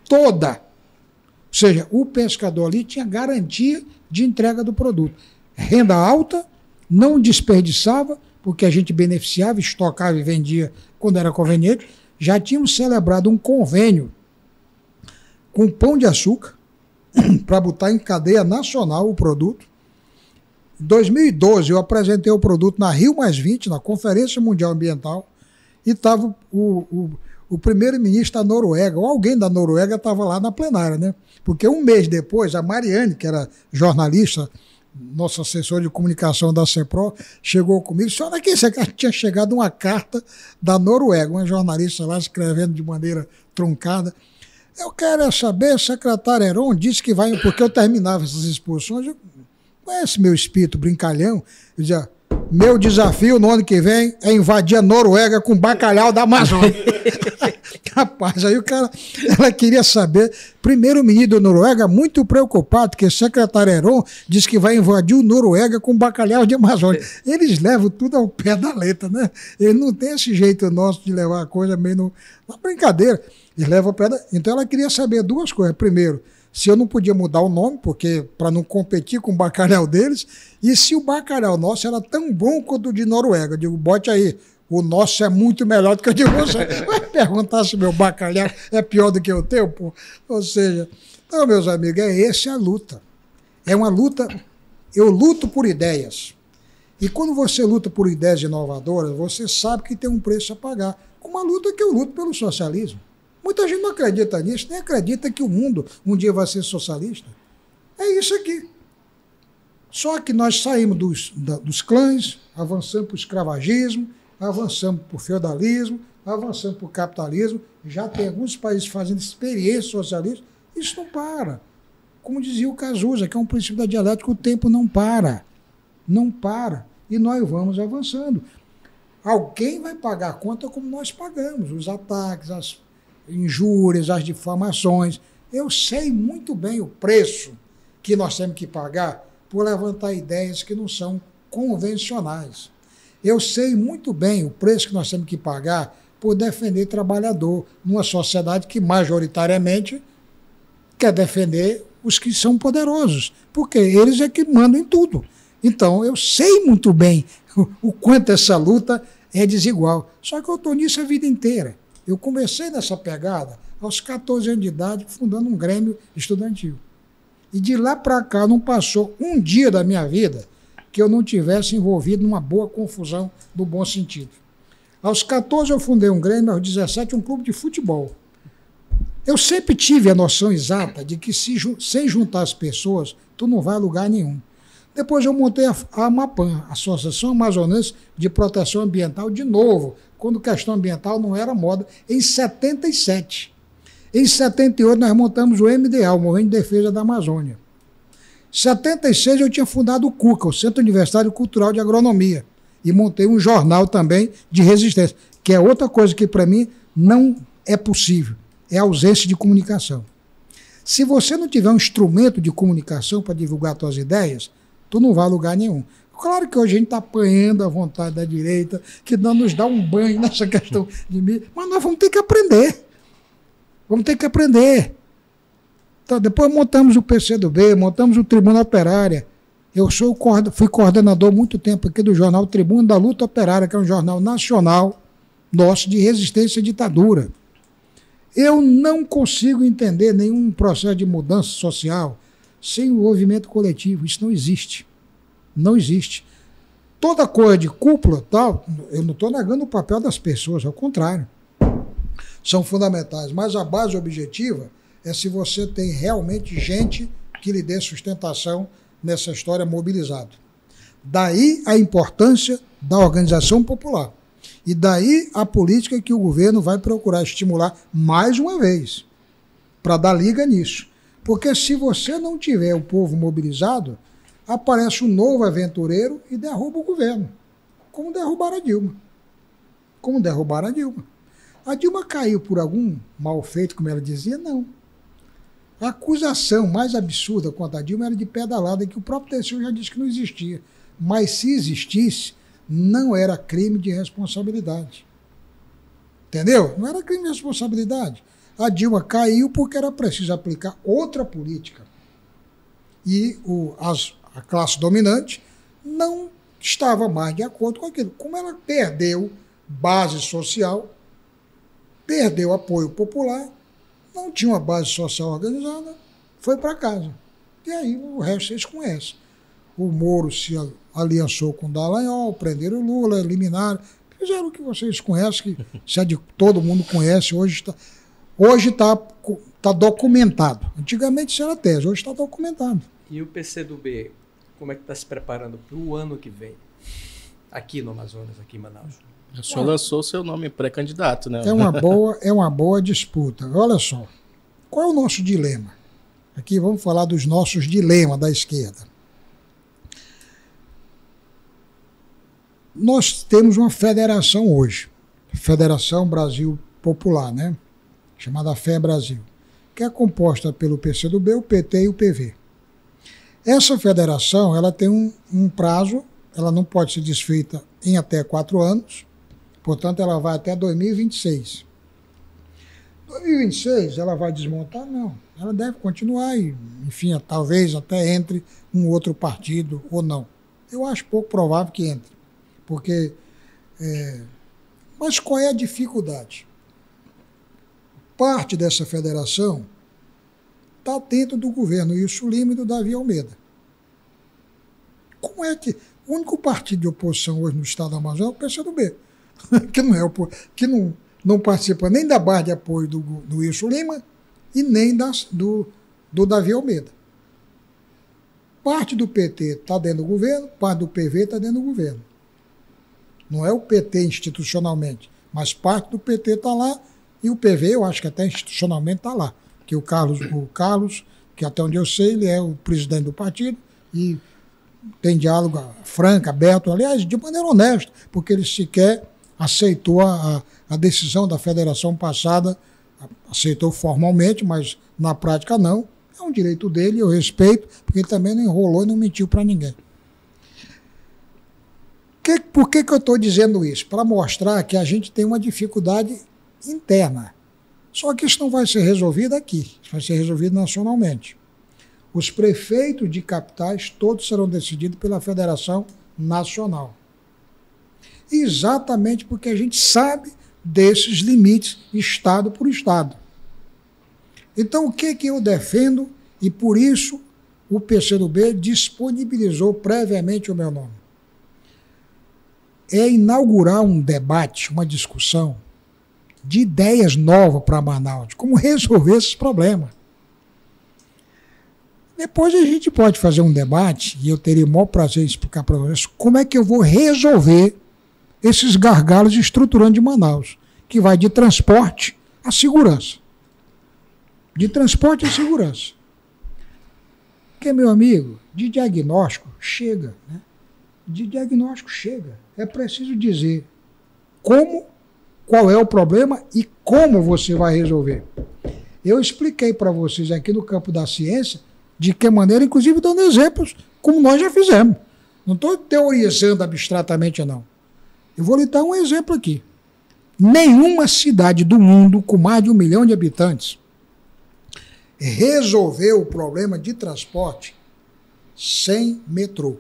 Toda. Ou seja, o pescador ali tinha garantia de entrega do produto. Renda alta, não desperdiçava, porque a gente beneficiava, estocava e vendia quando era conveniente. Já tínhamos celebrado um convênio com pão de açúcar para botar em cadeia nacional o produto. Em 2012, eu apresentei o produto na Rio Mais 20, na Conferência Mundial Ambiental, e estava o, o, o primeiro-ministro da Noruega, ou alguém da Noruega estava lá na plenária, né? Porque um mês depois, a Mariane, que era jornalista, nosso assessor de comunicação da CEPRO, chegou comigo e disse: Olha aqui, tinha chegado uma carta da Noruega, uma jornalista lá escrevendo de maneira truncada. Eu quero é saber, secretário Heron disse que vai, porque eu terminava essas exposições, eu, conhece meu espírito brincalhão, eu dizia, meu desafio no ano que vem é invadir a Noruega com bacalhau da Amazônia. Rapaz, aí o cara, ela queria saber. Primeiro-ministro da Noruega, muito preocupado, que o secretário Heron diz que vai invadir o Noruega com bacalhau de Amazônia. Eles levam tudo ao pé da letra, né? Ele não tem esse jeito nosso de levar a coisa meio no, na brincadeira. Eles levam ao pé da... Então ela queria saber duas coisas. Primeiro, se eu não podia mudar o nome, porque para não competir com o bacalhau deles, e se o bacalhau nosso era tão bom quanto o de Noruega. Eu digo, bote aí, o nosso é muito melhor do que o de você. Vai perguntar se meu bacalhau é pior do que o teu, pô. Ou seja, então, meus amigos, é essa a luta. É uma luta. Eu luto por ideias. E quando você luta por ideias inovadoras, você sabe que tem um preço a pagar. Como a luta que eu luto pelo socialismo. Muita gente não acredita nisso, nem acredita que o mundo um dia vai ser socialista. É isso aqui. Só que nós saímos dos, da, dos clãs, avançamos para o escravagismo, avançamos para o feudalismo, avançamos para o capitalismo. Já tem alguns países fazendo experiência socialista. Isso não para. Como dizia o Cazuza, que é um princípio da dialética, o tempo não para. Não para. E nós vamos avançando. Alguém vai pagar a conta como nós pagamos, os ataques, as injúrias, as difamações. Eu sei muito bem o preço que nós temos que pagar por levantar ideias que não são convencionais. Eu sei muito bem o preço que nós temos que pagar por defender trabalhador numa sociedade que majoritariamente quer defender os que são poderosos, porque eles é que mandam em tudo. Então, eu sei muito bem o quanto essa luta é desigual. Só que eu estou nisso a vida inteira. Eu comecei nessa pegada aos 14 anos de idade, fundando um grêmio estudantil. E de lá para cá não passou um dia da minha vida que eu não tivesse envolvido numa boa confusão no bom sentido. Aos 14 eu fundei um grêmio, aos 17 um clube de futebol. Eu sempre tive a noção exata de que se, sem juntar as pessoas, tu não vai a lugar nenhum. Depois eu montei a, a Associação Amazonense de Proteção Ambiental, de novo, quando questão ambiental não era moda, em 77. Em 78 nós montamos o MDA, o Movimento de Defesa da Amazônia. Em 76 eu tinha fundado o CUCA, o Centro Universitário Cultural de Agronomia, e montei um jornal também de resistência, que é outra coisa que para mim não é possível, é a ausência de comunicação. Se você não tiver um instrumento de comunicação para divulgar suas ideias, tu não vai a lugar nenhum. Claro que hoje a gente está apanhando a vontade da direita, que não nos dá um banho nessa questão de mim, mas nós vamos ter que aprender. Vamos ter que aprender. Então, depois montamos o PCdoB, montamos o Tribuna Operária. Eu sou, fui coordenador muito tempo aqui do jornal Tribuna da Luta Operária, que é um jornal nacional nosso de resistência à ditadura. Eu não consigo entender nenhum processo de mudança social sem o movimento coletivo. Isso não existe. Não existe. Toda coisa de cúpula, tal, eu não estou negando o papel das pessoas, ao contrário. São fundamentais. Mas a base objetiva é se você tem realmente gente que lhe dê sustentação nessa história mobilizada. Daí a importância da organização popular. E daí a política que o governo vai procurar estimular mais uma vez, para dar liga nisso. Porque se você não tiver o povo mobilizado, aparece um novo aventureiro e derruba o governo. Como derrubar a Dilma. Como derrubar a Dilma. A Dilma caiu por algum mal feito, como ela dizia? Não. A acusação mais absurda contra a Dilma era de pedalada, que o próprio TCU já disse que não existia. Mas se existisse, não era crime de responsabilidade. Entendeu? Não era crime de responsabilidade. A Dilma caiu porque era preciso aplicar outra política. E o, as, a classe dominante, não estava mais de acordo com aquilo. Como ela perdeu base social, perdeu apoio popular, não tinha uma base social organizada, foi para casa. E aí o resto vocês conhecem. O Moro se aliançou com o Dallagnol, prenderam o Lula, eliminaram. Fizeram o que vocês conhecem, que se é de, todo mundo conhece, hoje está hoje tá, tá documentado. Antigamente isso era tese, hoje está documentado. E o PCdoB como é que está se preparando para o ano que vem? Aqui no Amazonas, aqui em Manaus. O senhor lançou seu nome pré-candidato, né? É uma boa, é uma boa disputa. Olha só. Qual é o nosso dilema? Aqui vamos falar dos nossos dilemas da esquerda. Nós temos uma federação hoje, Federação Brasil Popular, né? chamada Fé Brasil, que é composta pelo PCdoB, o PT e o PV. Essa federação ela tem um, um prazo, ela não pode ser desfeita em até quatro anos, portanto ela vai até 2026. 2026 ela vai desmontar? Não. Ela deve continuar e, enfim, talvez até entre um outro partido ou não. Eu acho pouco provável que entre. Porque. É... Mas qual é a dificuldade? Parte dessa federação está dentro do governo Wilson Lima e do Davi Almeida. Como é que. O único partido de oposição hoje no estado da Amazônia é o PCdoB, que não é que não, não participa nem da barra de apoio do, do Wilson Lima e nem das, do, do Davi Almeida. Parte do PT está dentro do governo, parte do PV está dentro do governo. Não é o PT institucionalmente, mas parte do PT está lá e o PV, eu acho que até institucionalmente está lá. Que o Carlos, o Carlos, que até onde eu sei, ele é o presidente do partido e tem diálogo franco, aberto, aliás, de maneira honesta, porque ele sequer aceitou a, a decisão da federação passada, aceitou formalmente, mas na prática não. É um direito dele, eu respeito, porque ele também não enrolou e não mentiu para ninguém. Que, por que, que eu estou dizendo isso? Para mostrar que a gente tem uma dificuldade interna. Só que isso não vai ser resolvido aqui, vai ser resolvido nacionalmente. Os prefeitos de capitais todos serão decididos pela Federação Nacional. Exatamente porque a gente sabe desses limites, estado por estado. Então, o que, que eu defendo? E por isso o PCdoB disponibilizou previamente o meu nome é inaugurar um debate, uma discussão de ideias novas para Manaus, como resolver esses problemas. Depois a gente pode fazer um debate, e eu teria o maior prazer em explicar para vocês como é que eu vou resolver esses gargalos estruturantes de Manaus, que vai de transporte a segurança. De transporte a segurança. Porque, meu amigo, de diagnóstico chega. Né? De diagnóstico chega é preciso dizer como, qual é o problema e como você vai resolver. Eu expliquei para vocês aqui no campo da ciência de que maneira, inclusive dando exemplos, como nós já fizemos. Não estou teorizando abstratamente, não. Eu vou lhe dar um exemplo aqui. Nenhuma cidade do mundo com mais de um milhão de habitantes resolveu o problema de transporte sem metrô.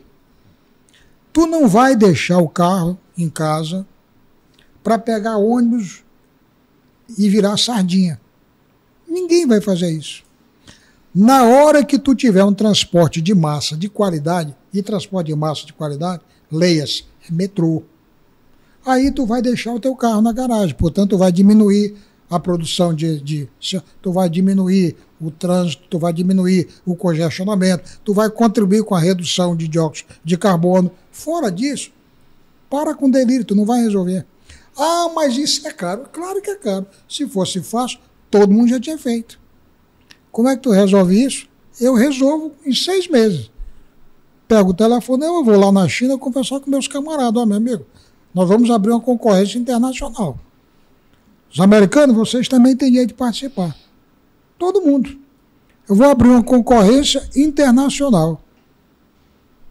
Tu não vai deixar o carro em casa para pegar ônibus e virar sardinha. Ninguém vai fazer isso. Na hora que tu tiver um transporte de massa de qualidade, e transporte de massa de qualidade, leia-se, é metrô. Aí tu vai deixar o teu carro na garagem, portanto vai diminuir a produção de, de, tu vai diminuir o trânsito, tu vai diminuir o congestionamento, tu vai contribuir com a redução de dióxido de carbono. Fora disso, para com delírio, tu não vai resolver. Ah, mas isso é caro. Claro que é caro. Se fosse fácil, todo mundo já tinha feito. Como é que tu resolve isso? Eu resolvo em seis meses. Pego o telefone, eu vou lá na China conversar com meus camaradas. Ó, meu amigo, nós vamos abrir uma concorrência internacional. Os americanos, vocês também têm direito de participar. Todo mundo. Eu vou abrir uma concorrência internacional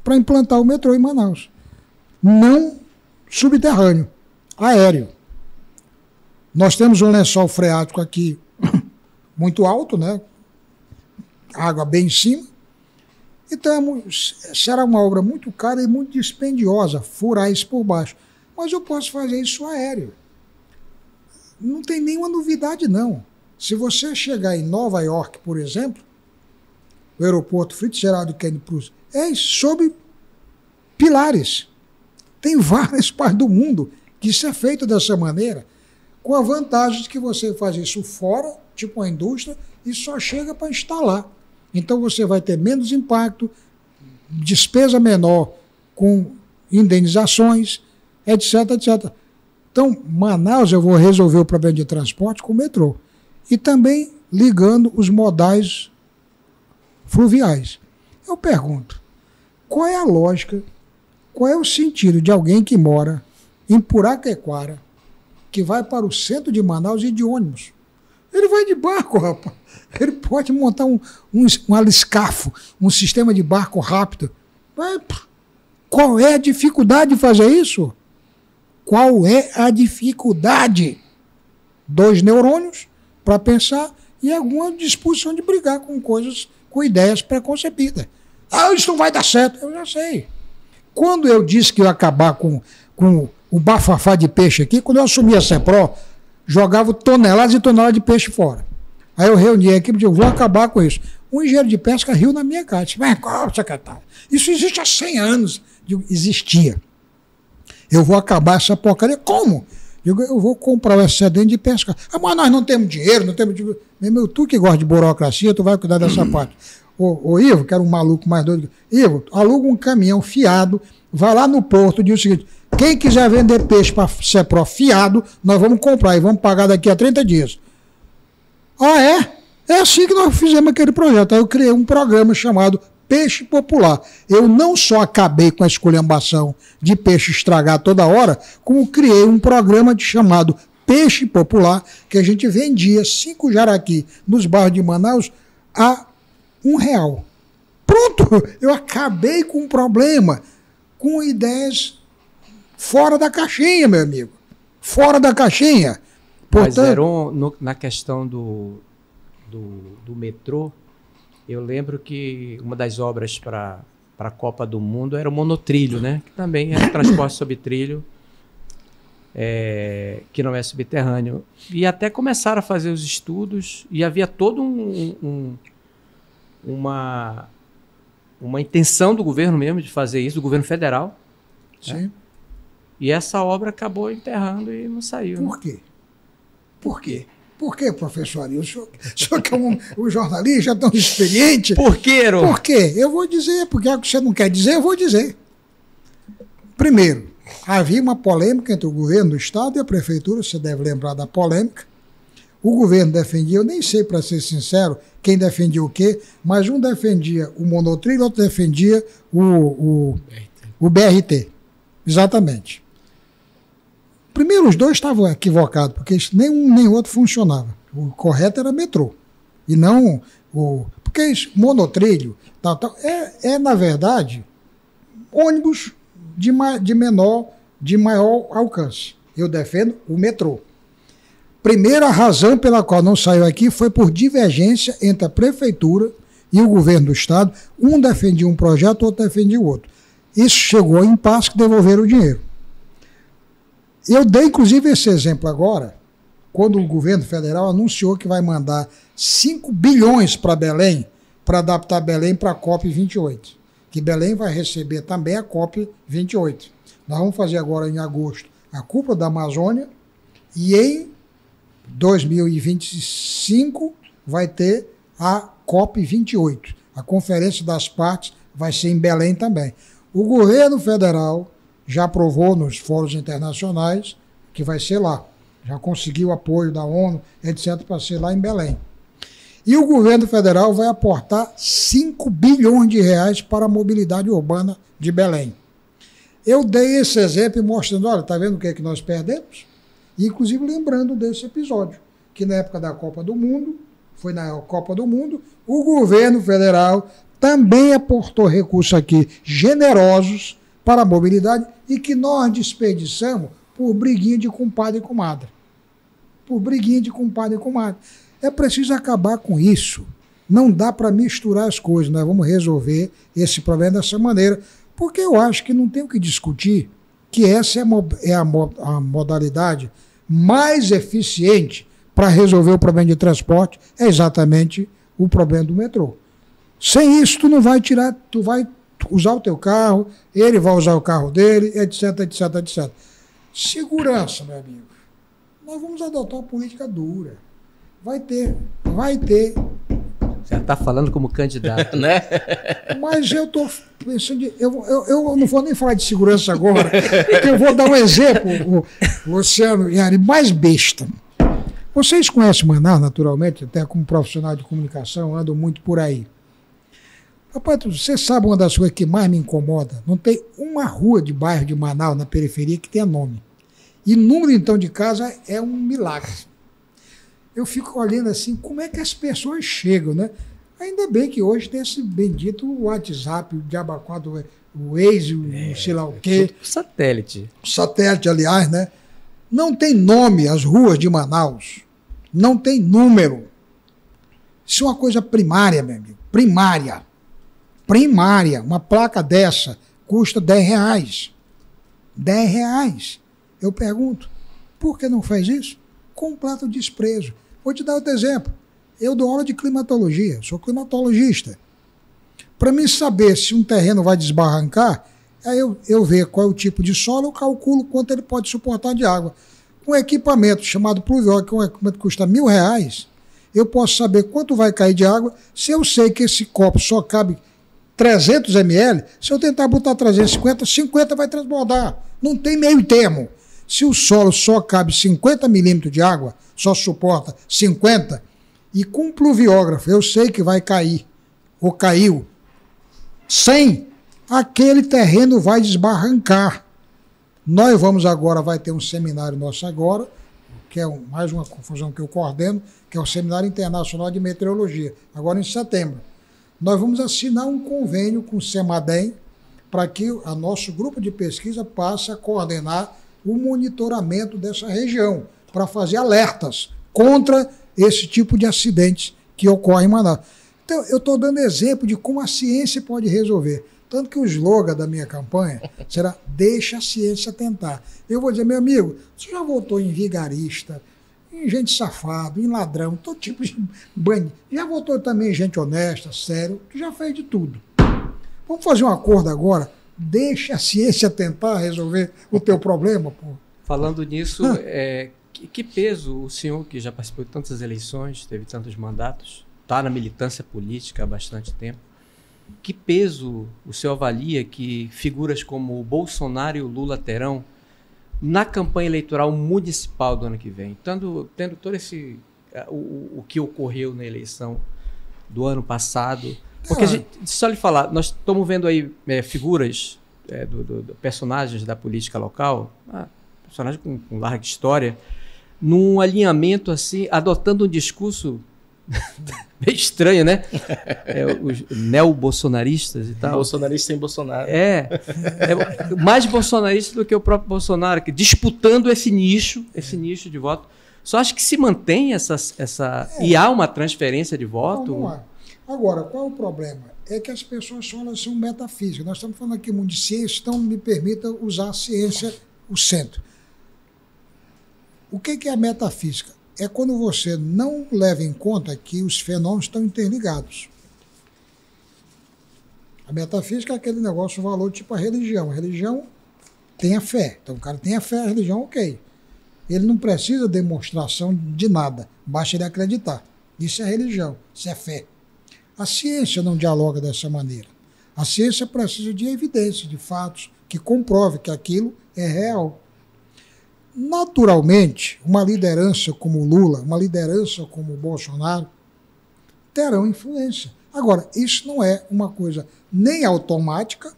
para implantar o metrô em Manaus. Não subterrâneo, aéreo. Nós temos um lençol freático aqui muito alto, né? Água bem em cima. Então será uma obra muito cara e muito dispendiosa furar isso por baixo. Mas eu posso fazer isso aéreo não tem nenhuma novidade, não. Se você chegar em Nova York, por exemplo, o aeroporto Fitzgerald Kennedy Cruz é sob pilares. Tem várias partes do mundo que isso é feito dessa maneira, com a vantagem de que você faz isso fora, tipo uma indústria, e só chega para instalar. Então você vai ter menos impacto, despesa menor com indenizações, etc, etc. Então, Manaus, eu vou resolver o problema de transporte com o metrô. E também ligando os modais fluviais. Eu pergunto, qual é a lógica, qual é o sentido de alguém que mora em Puraquequara, que vai para o centro de Manaus e de ônibus? Ele vai de barco, rapaz. Ele pode montar um, um, um aliscafo, um sistema de barco rápido. Mas, qual é a dificuldade de fazer isso? Qual é a dificuldade? Dois neurônios para pensar e alguma disposição de brigar com coisas, com ideias preconcebidas. Ah, isso não vai dar certo. Eu já sei. Quando eu disse que ia acabar com, com o bafafá de peixe aqui, quando eu assumi a CEPRO, jogava toneladas e toneladas de peixe fora. Aí eu reuni a equipe e disse, vou acabar com isso. Um engenheiro de pesca riu na minha cara. Disse, mas qual, secretário? Isso existe há 100 anos. Digo, existia. Eu vou acabar essa porcaria. Como? Digo, eu vou comprar o excedente de pesca. Ah, mas nós não temos dinheiro, não temos dinheiro. Meu, tu que gosta de burocracia, tu vai cuidar dessa parte. Ô, ô, Ivo, que era um maluco mais doido. Ivo, aluga um caminhão fiado, vai lá no porto, diz o seguinte: quem quiser vender peixe para Cepro fiado, nós vamos comprar e vamos pagar daqui a 30 dias. Ah, é? É assim que nós fizemos aquele projeto. Aí eu criei um programa chamado Peixe Popular. Eu não só acabei com a esculhambação de peixe estragar toda hora, como criei um programa de chamado Peixe Popular, que a gente vendia cinco jaraqui nos bairros de Manaus a um real. Pronto, eu acabei com um problema, com ideias fora da caixinha, meu amigo. Fora da caixinha. Portanto, Mas, Heron, no, na questão do, do, do, metrô, eu lembro que uma das obras para a Copa do Mundo era o monotrilho, né? Que também é transporte sobre trilho, é, que não é subterrâneo. E até começaram a fazer os estudos e havia todo um, um uma, uma intenção do governo mesmo de fazer isso, do governo federal. Né? Sim. Né? E essa obra acabou enterrando e não saiu. Por quê? Por quê? Por quê, professor? O senhor, o senhor que é um, um jornalista tão experiente. Por quê, Ero? Por quê? Eu vou dizer, porque é o que você não quer dizer, eu vou dizer. Primeiro, havia uma polêmica entre o governo do Estado e a prefeitura, você deve lembrar da polêmica, o governo defendia, eu nem sei, para ser sincero, quem defendia o quê, mas um defendia o monotrilho, outro defendia o, o, o BRT. Exatamente. Primeiro, os dois estavam equivocados, porque nem um nem outro funcionava. O correto era metrô. E não o. Porque monotrilho, tal, tal, é, é, na verdade, ônibus de, ma, de menor, de maior alcance. Eu defendo o metrô. Primeira razão pela qual não saiu aqui foi por divergência entre a prefeitura e o governo do estado. Um defendia um projeto, outro defendia o outro. Isso chegou em impasse que devolveram o dinheiro. Eu dei inclusive esse exemplo agora, quando o governo federal anunciou que vai mandar 5 bilhões para Belém para adaptar Belém para a COP 28. Que Belém vai receber também a COP 28. Nós vamos fazer agora em agosto a cúpula da Amazônia e em 2025 vai ter a COP28. A Conferência das Partes vai ser em Belém também. O governo federal já aprovou nos fóruns internacionais que vai ser lá. Já conseguiu apoio da ONU, etc., para ser lá em Belém. E o governo federal vai aportar 5 bilhões de reais para a mobilidade urbana de Belém. Eu dei esse exemplo mostrando, olha, está vendo o que é que nós perdemos? Inclusive lembrando desse episódio, que na época da Copa do Mundo, foi na Copa do Mundo, o governo federal também aportou recursos aqui generosos para a mobilidade e que nós desperdiçamos por briguinha de compadre e comadre. Por briguinha de compadre e comadre. É preciso acabar com isso. Não dá para misturar as coisas. Nós vamos resolver esse problema dessa maneira, porque eu acho que não tem o que discutir que essa é a, é a modalidade mais eficiente para resolver o problema de transporte é exatamente o problema do metrô. Sem isso, tu não vai tirar, tu vai usar o teu carro, ele vai usar o carro dele, etc, etc, etc. Segurança, meu amigo. Nós vamos adotar uma política dura. Vai ter, vai ter. Você está falando como candidato, né? Mas eu estou pensando. De, eu, eu, eu não vou nem falar de segurança agora, porque eu vou dar um exemplo, o Luciano Yari, mais besta. Vocês conhecem Manaus, naturalmente, até como profissional de comunicação, andam muito por aí. Rapaz, você sabe uma das coisas que mais me incomoda? Não tem uma rua de bairro de Manaus, na periferia, que tenha nome. E número, então, de casa é um milagre. Eu fico olhando assim, como é que as pessoas chegam, né? Ainda bem que hoje tem esse bendito WhatsApp, o diabacuado, o Waze, o é, sei lá o quê. Satélite. Satélite, aliás, né? Não tem nome as ruas de Manaus. Não tem número. Isso é uma coisa primária, meu amigo. Primária. Primária. Uma placa dessa custa 10 reais. 10 reais. Eu pergunto, por que não faz isso? Completo desprezo. Vou te dar outro exemplo. Eu dou aula de climatologia, sou climatologista. Para mim saber se um terreno vai desbarrancar, aí eu, eu ver qual é o tipo de solo, eu calculo quanto ele pode suportar de água. Um equipamento chamado pluviol, que é um equipamento que custa mil reais, eu posso saber quanto vai cair de água. Se eu sei que esse copo só cabe 300 ml, se eu tentar botar 350, 50 vai transbordar. Não tem meio termo. Se o solo só cabe 50 milímetros de água, só suporta 50, e com um pluviógrafo eu sei que vai cair, ou caiu, 100, aquele terreno vai desbarrancar. Nós vamos agora, vai ter um seminário nosso agora, que é mais uma confusão que eu coordeno, que é o Seminário Internacional de Meteorologia, agora em setembro. Nós vamos assinar um convênio com o SEMADEM para que o nosso grupo de pesquisa passe a coordenar o monitoramento dessa região, para fazer alertas contra esse tipo de acidentes que ocorrem em Manaus. Então, eu estou dando exemplo de como a ciência pode resolver. Tanto que o slogan da minha campanha será Deixa a ciência tentar. Eu vou dizer, meu amigo, você já votou em vigarista, em gente safado, em ladrão, todo tipo de banho. Já votou também em gente honesta, sério, que já fez de tudo. Vamos fazer um acordo agora? Deixa a ciência tentar resolver o teu problema, pô. Falando nisso, é, que, que, peso o senhor, que já participou de tantas eleições, teve tantos mandatos, está na militância política há bastante tempo, que peso o senhor avalia que figuras como o Bolsonaro e o Lula terão na campanha eleitoral municipal do ano que vem? Tendo, tendo todo esse. Eh, o, o que ocorreu na eleição do ano passado. Porque, ah. gente, só lhe falar, nós estamos vendo aí é, figuras é, do, do, do, personagens da política local, ah, personagens com, com larga história, num alinhamento assim, adotando um discurso meio estranho, né? É, os neo-bolsonaristas e tal. Bolsonarista sem Bolsonaro. É, é, mais bolsonarista do que o próprio Bolsonaro, que disputando esse nicho, esse nicho de voto. Só acho que se mantém essa. essa é. E há uma transferência de voto. Vamos lá. Agora, qual é o problema? É que as pessoas falam assim, metafísica. Nós estamos falando aqui muito de ciência, então me permita usar a ciência, o centro. O que é a metafísica? É quando você não leva em conta que os fenômenos estão interligados. A metafísica é aquele negócio, valor tipo a religião. A religião tem a fé. Então o cara tem a fé, a religião, ok. Ele não precisa demonstração de nada, basta ele acreditar. Isso é religião, isso é fé. A ciência não dialoga dessa maneira. A ciência precisa de evidências, de fatos, que comprove que aquilo é real. Naturalmente, uma liderança como Lula, uma liderança como Bolsonaro, terão influência. Agora, isso não é uma coisa nem automática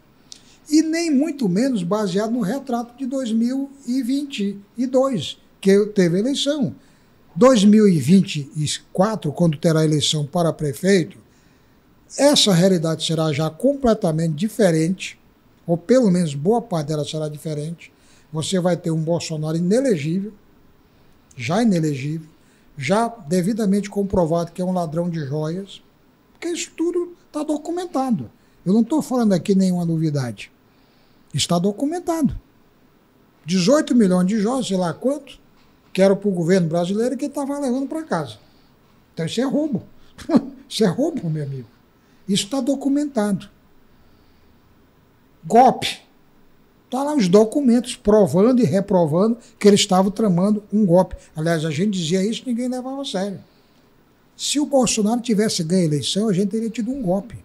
e nem muito menos baseado no retrato de 2022, que teve eleição. 2024, quando terá eleição para prefeito, essa realidade será já completamente diferente, ou pelo menos boa parte dela será diferente, você vai ter um Bolsonaro inelegível, já inelegível, já devidamente comprovado que é um ladrão de joias, porque isso tudo está documentado. Eu não estou falando aqui nenhuma novidade. Está documentado. 18 milhões de joias, sei lá quanto, que era para o governo brasileiro que estava levando para casa. Então isso é roubo. isso é roubo, meu amigo. Isso está documentado. Golpe. Está lá os documentos provando e reprovando que ele estava tramando um golpe. Aliás, a gente dizia isso ninguém levava a sério. Se o Bolsonaro tivesse ganho a eleição, a gente teria tido um golpe.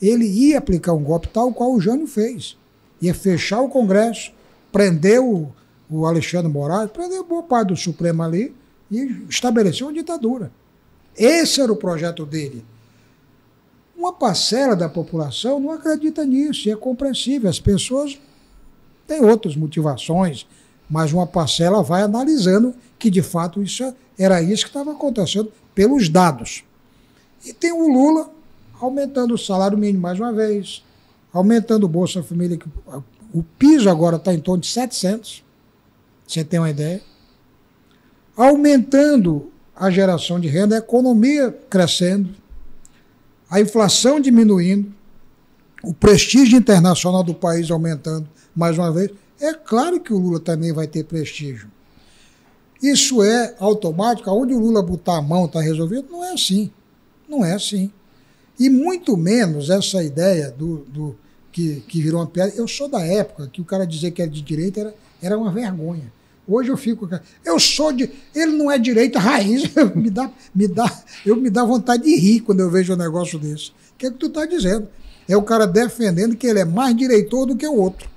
Ele ia aplicar um golpe tal qual o Jânio fez. Ia fechar o Congresso, prender o, o Alexandre Moraes, prender boa parte do Supremo ali e estabeleceu uma ditadura. Esse era o projeto dele. Uma parcela da população não acredita nisso, e é compreensível. As pessoas têm outras motivações, mas uma parcela vai analisando que de fato isso era isso que estava acontecendo pelos dados. E tem o Lula aumentando o salário mínimo mais uma vez, aumentando o Bolsa Família, que o piso agora está em torno de 700, você tem uma ideia. Aumentando a geração de renda, a economia crescendo, a inflação diminuindo, o prestígio internacional do país aumentando mais uma vez. É claro que o Lula também vai ter prestígio. Isso é automático, aonde o Lula botar a mão está resolvido? Não é assim. Não é assim. E muito menos essa ideia do, do que, que virou uma piada. Eu sou da época que o cara dizer que era de direita era, era uma vergonha. Hoje eu fico. Eu sou de. Ele não é direita raiz. me dá, me dá, eu me dá vontade de rir quando eu vejo um negócio desse. O que é que tu está dizendo? É o cara defendendo que ele é mais direitor do que o outro.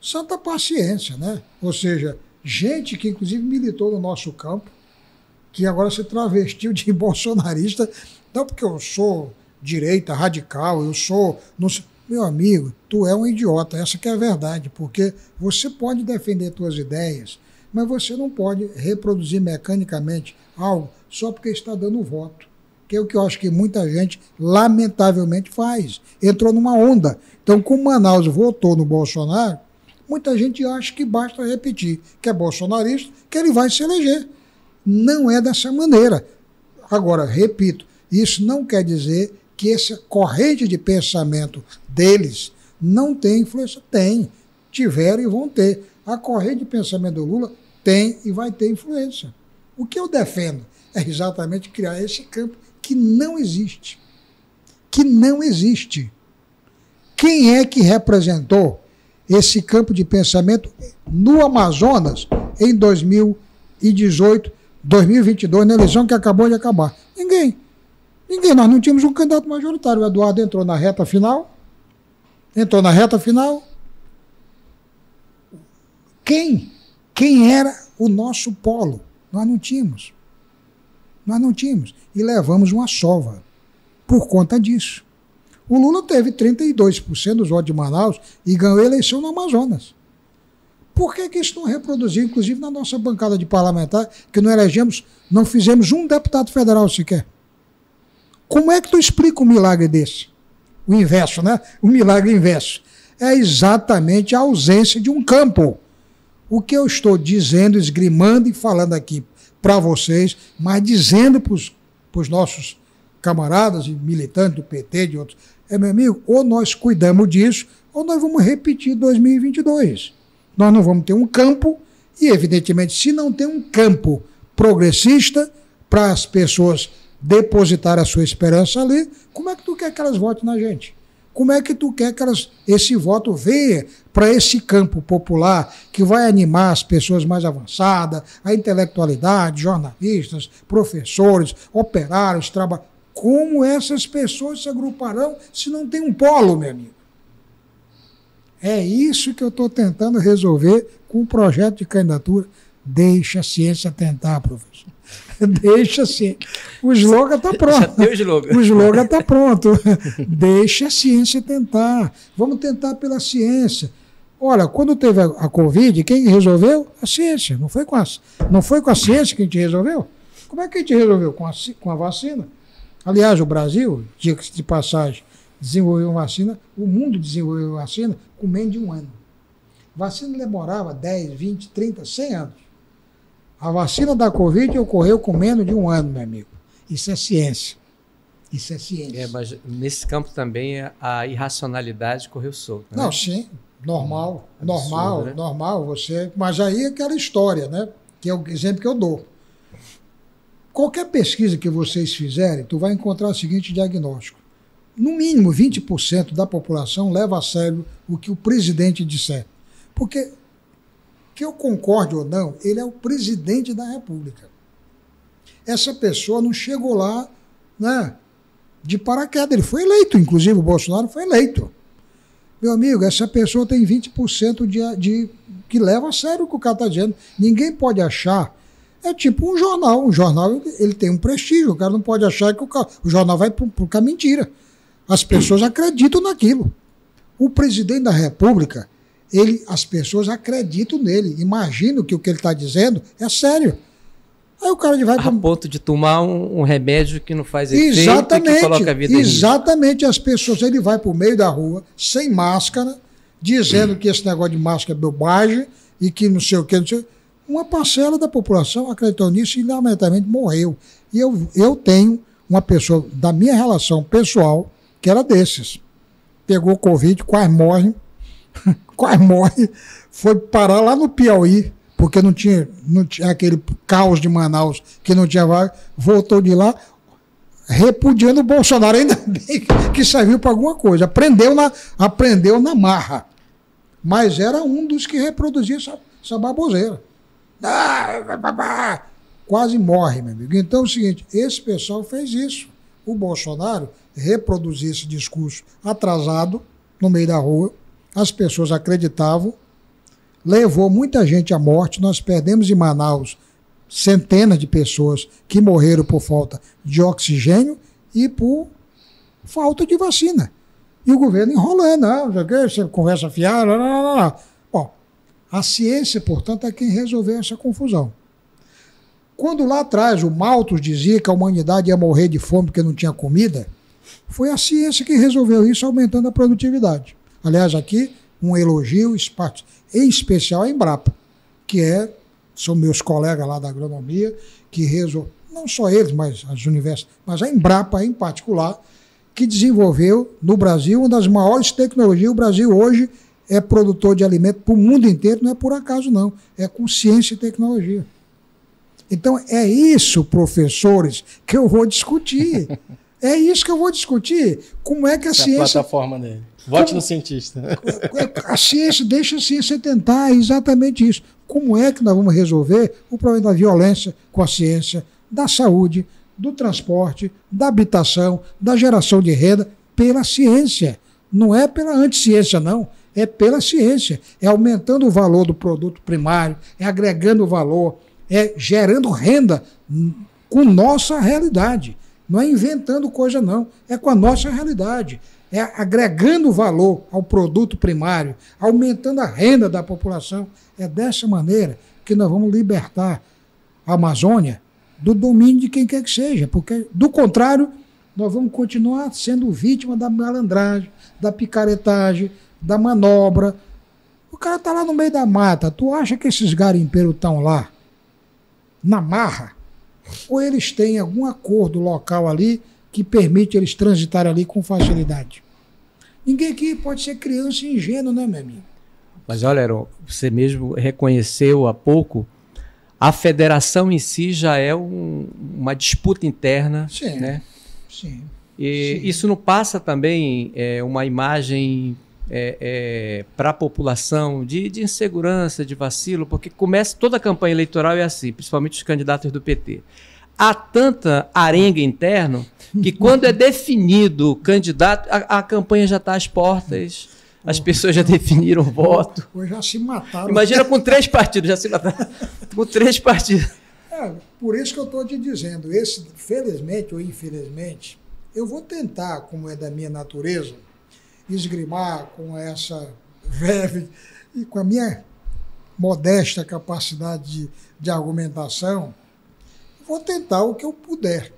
Santa paciência, né? Ou seja, gente que inclusive militou no nosso campo, que agora se travestiu de bolsonarista, não porque eu sou direita radical, eu sou. Não, meu amigo, tu é um idiota, essa que é a verdade, porque você pode defender suas ideias, mas você não pode reproduzir mecanicamente algo só porque está dando voto. Que é o que eu acho que muita gente, lamentavelmente, faz. Entrou numa onda. Então, como Manaus votou no Bolsonaro, muita gente acha que basta repetir que é bolsonarista, que ele vai se eleger. Não é dessa maneira. Agora, repito, isso não quer dizer que essa corrente de pensamento deles não tem influência. Tem. Tiveram e vão ter. A corrente de pensamento do Lula tem e vai ter influência. O que eu defendo é exatamente criar esse campo que não existe. Que não existe. Quem é que representou esse campo de pensamento no Amazonas em 2018, 2022, na eleição que acabou de acabar? Ninguém. Ninguém, nós não tínhamos um candidato majoritário. O Eduardo entrou na reta final. Entrou na reta final. Quem? Quem era o nosso polo? Nós não tínhamos. Nós não tínhamos. E levamos uma sova por conta disso. O Lula teve 32% dos votos de Manaus e ganhou a eleição no Amazonas. Por que, que isso não reproduziu, inclusive na nossa bancada de parlamentar, que não elegemos, não fizemos um deputado federal sequer? Como é que tu explica um milagre desse? O inverso, né? O milagre inverso. É exatamente a ausência de um campo. O que eu estou dizendo, esgrimando e falando aqui para vocês, mas dizendo para os nossos camaradas e militantes do PT, de outros, é, meu amigo, ou nós cuidamos disso, ou nós vamos repetir 2022. Nós não vamos ter um campo, e evidentemente, se não tem um campo progressista para as pessoas depositar a sua esperança ali, como é que tu quer que elas votem na gente? Como é que tu quer que elas, esse voto venha para esse campo popular que vai animar as pessoas mais avançadas, a intelectualidade, jornalistas, professores, operários, trabalhadores? Como essas pessoas se agruparão se não tem um polo, meu amigo? É isso que eu estou tentando resolver com o projeto de candidatura. Deixa a ciência tentar, professor. Deixa assim. O slogan está pronto. o slogan. O slogan está pronto. Deixa a ciência tentar. Vamos tentar pela ciência. Olha, quando teve a, a Covid, quem resolveu? A ciência. Não foi, com a, não foi com a ciência que a gente resolveu? Como é que a gente resolveu? Com a, com a vacina. Aliás, o Brasil, diga-se de passagem, desenvolveu vacina, o mundo desenvolveu vacina com menos de um ano. vacina demorava 10, 20, 30, 100 anos. A vacina da Covid ocorreu com menos de um ano, meu amigo. Isso é ciência. Isso é ciência. É, mas nesse campo também a irracionalidade correu solta. Né? Não, sim. Normal, hum, normal, absurdo, né? normal. Você, mas aí é aquela história, né? Que é o exemplo que eu dou. Qualquer pesquisa que vocês fizerem, tu vai encontrar o seguinte diagnóstico. No mínimo 20% da população leva a sério o que o presidente disser. Porque que eu concorde ou não, ele é o presidente da República. Essa pessoa não chegou lá né, de paraquedas. Ele foi eleito, inclusive o Bolsonaro foi eleito. Meu amigo, essa pessoa tem 20% de, de que leva a sério o que o cara está dizendo. Ninguém pode achar. É tipo um jornal. Um jornal ele, tem um prestígio. O cara não pode achar que o, o jornal vai por mentira. As pessoas acreditam naquilo. O presidente da República, ele, as pessoas acreditam nele. Imaginam que o que ele está dizendo é sério. Aí o cara vai. A ponto de tomar um, um, remédio que não faz efeito exatamente, que coloca a vida Exatamente. As pessoas, ele vai para o meio da rua, sem máscara, dizendo que esse negócio de máscara é bobagem e que não sei o que, não sei Uma parcela da população acreditou nisso e, lamentavelmente, morreu. E eu, eu tenho uma pessoa da minha relação pessoal que era desses. Pegou Covid, quase morre, quase morre, foi parar lá no Piauí porque não tinha, não tinha aquele caos de Manaus que não tinha vaga, voltou de lá repudiando o Bolsonaro, ainda bem que serviu para alguma coisa. Aprendeu na, aprendeu na marra. Mas era um dos que reproduzia essa, essa baboseira. Ah, quase morre, meu amigo. Então é o seguinte: esse pessoal fez isso. O Bolsonaro reproduziu esse discurso atrasado no meio da rua, as pessoas acreditavam, levou muita gente à morte. Nós perdemos em Manaus centenas de pessoas que morreram por falta de oxigênio e por falta de vacina. E o governo enrolando, ah, você conversa fiada, lá, lá, lá. Bom, a ciência, portanto, é quem resolveu essa confusão. Quando lá atrás o Malthus dizia que a humanidade ia morrer de fome porque não tinha comida, foi a ciência que resolveu isso aumentando a produtividade. Aliás, aqui um elogio, em especial a Embrapa, que é, são meus colegas lá da agronomia, que resolveu, não só eles, mas as universidades, mas a Embrapa em particular, que desenvolveu no Brasil uma das maiores tecnologias. O Brasil hoje é produtor de alimento para o mundo inteiro, não é por acaso, não. É com ciência e tecnologia. Então, é isso, professores, que eu vou discutir. É isso que eu vou discutir. Como é que a Essa ciência. É a plataforma dele. Vote Como... no cientista. A ciência deixa a ciência tentar, é exatamente isso. Como é que nós vamos resolver o problema da violência com a ciência, da saúde, do transporte, da habitação, da geração de renda pela ciência? Não é pela anticiência, não. É pela ciência. É aumentando o valor do produto primário, é agregando valor, é gerando renda com nossa realidade. Não é inventando coisa, não. É com a nossa realidade é agregando valor ao produto primário, aumentando a renda da população. É dessa maneira que nós vamos libertar a Amazônia do domínio de quem quer que seja, porque, do contrário, nós vamos continuar sendo vítima da malandragem, da picaretagem, da manobra. O cara está lá no meio da mata. Tu acha que esses garimpeiros estão lá na marra? Ou eles têm algum acordo local ali que permite eles transitar ali com facilidade. Ninguém aqui pode ser criança ingênuo, né, meu amigo? Mas olha, Aaron, você mesmo reconheceu há pouco, a federação em si já é um, uma disputa interna, sim, né? Sim. E sim. isso não passa também é, uma imagem é, é, para a população de, de, insegurança, de vacilo, porque começa toda a campanha eleitoral é assim, principalmente os candidatos do PT. Há tanta arenga interno que quando é definido o candidato, a, a campanha já está às portas. As pessoas já definiram o voto. Ou já se mataram. Imagina com três partidos, já se mataram. com três partidos. É, por isso que eu estou te dizendo, esse, felizmente ou infelizmente, eu vou tentar, como é da minha natureza, esgrimar com essa verve e com a minha modesta capacidade de, de argumentação, vou tentar o que eu puder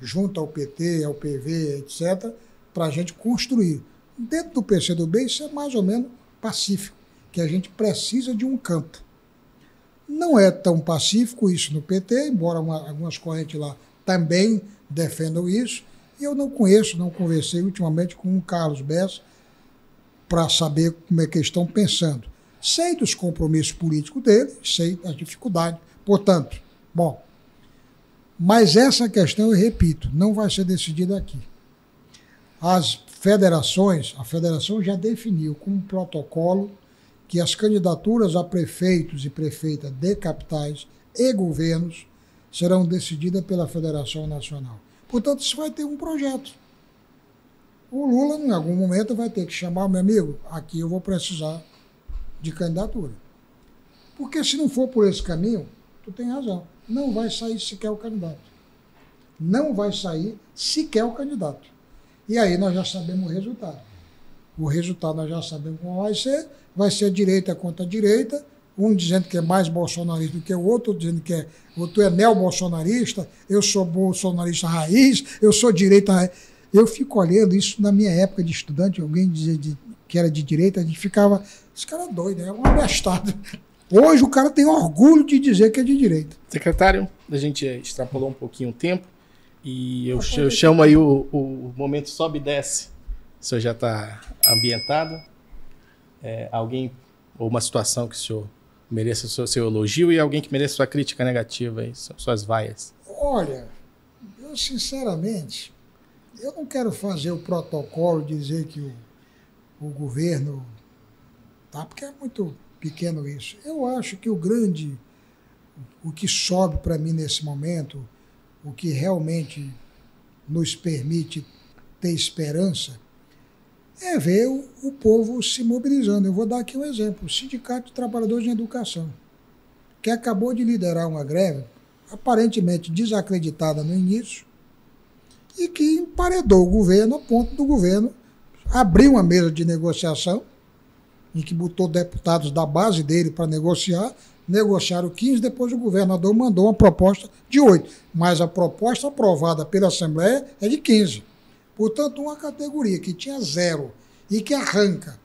junto ao PT, ao PV, etc., para a gente construir. Dentro do PCdoB, isso é mais ou menos pacífico, que a gente precisa de um campo. Não é tão pacífico isso no PT, embora uma, algumas correntes lá também defendam isso. E eu não conheço, não conversei ultimamente com o Carlos Bessa para saber como é que eles estão pensando. Sei dos compromissos políticos dele, sei das dificuldades. Portanto, bom, mas essa questão, eu repito, não vai ser decidida aqui. As federações, a federação já definiu com um protocolo que as candidaturas a prefeitos e prefeitas de capitais e governos serão decididas pela Federação Nacional. Portanto, isso vai ter um projeto. O Lula, em algum momento, vai ter que chamar, meu amigo, aqui eu vou precisar de candidatura. Porque se não for por esse caminho, Tu tem razão. Não vai sair sequer o candidato. Não vai sair sequer o candidato. E aí nós já sabemos o resultado. O resultado nós já sabemos como vai ser. Vai ser direita contra direita, um dizendo que é mais bolsonarista do que o outro, dizendo que é, outro é neo-bolsonarista, eu sou bolsonarista raiz, eu sou direita raiz. Eu fico olhando isso na minha época de estudante, alguém dizia de, que era de direita, a gente ficava, esse cara é doido, é um abestado. Hoje o cara tem orgulho de dizer que é de direita. Secretário, a gente extrapolou um pouquinho o tempo e eu, eu chamo aí o, o momento sobe e desce. O senhor já está ambientado? É, alguém ou uma situação que o senhor mereça o seu, seu elogio e alguém que mereça sua crítica negativa aí, suas vaias? Olha, eu sinceramente, eu não quero fazer o protocolo dizer que o, o governo tá, porque é muito pequeno isso. Eu acho que o grande, o que sobe para mim nesse momento, o que realmente nos permite ter esperança, é ver o, o, povo se mobilizando. Eu vou dar aqui um exemplo: o Sindicato de Trabalhadores de Educação, que acabou de liderar uma greve, aparentemente desacreditada no início, e que emparedou o governo a ponto do governo abrir uma mesa de negociação, em que botou deputados da base dele para negociar, negociaram 15, depois o governador mandou uma proposta de 8. Mas a proposta aprovada pela Assembleia é de 15. Portanto, uma categoria que tinha zero e que arranca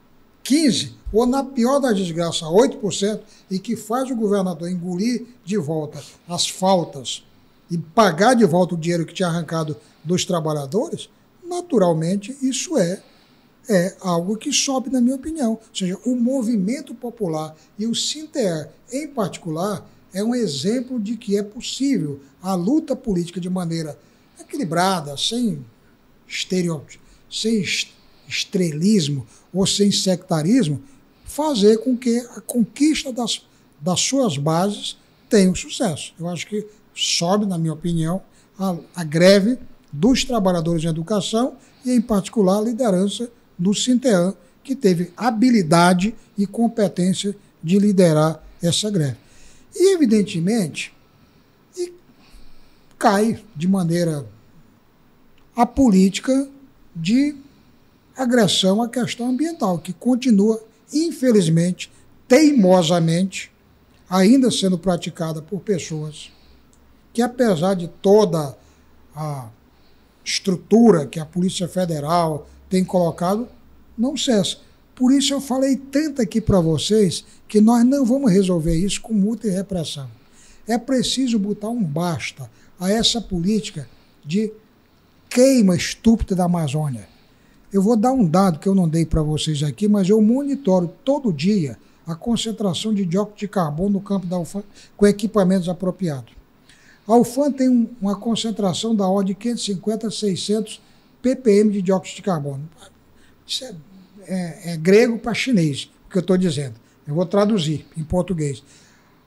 15, ou na pior das desgraças, 8%, e que faz o governador engolir de volta as faltas e pagar de volta o dinheiro que tinha arrancado dos trabalhadores, naturalmente isso é, é algo que sobe, na minha opinião. Ou seja, o movimento popular e o Sinter, em particular, é um exemplo de que é possível a luta política de maneira equilibrada, sem estereótipo, sem estrelismo ou sem sectarismo, fazer com que a conquista das, das suas bases tenha um sucesso. Eu acho que sobe, na minha opinião, a, a greve dos trabalhadores de educação e, em particular, a liderança do Sintean, que teve habilidade e competência de liderar essa greve. E, evidentemente, e cai de maneira a política de agressão à questão ambiental, que continua, infelizmente, teimosamente, ainda sendo praticada por pessoas que, apesar de toda a estrutura que a Polícia Federal tem colocado, não cessa. Por isso eu falei tanto aqui para vocês que nós não vamos resolver isso com multa e repressão. É preciso botar um basta a essa política de queima estúpida da Amazônia. Eu vou dar um dado que eu não dei para vocês aqui, mas eu monitoro todo dia a concentração de dióxido de carbono no campo da UFAM com equipamentos apropriados. A UFAM tem um, uma concentração da ordem de 550 a 600 ppm de dióxido de carbono. Isso é, é, é grego para chinês, o que eu estou dizendo. Eu vou traduzir em português.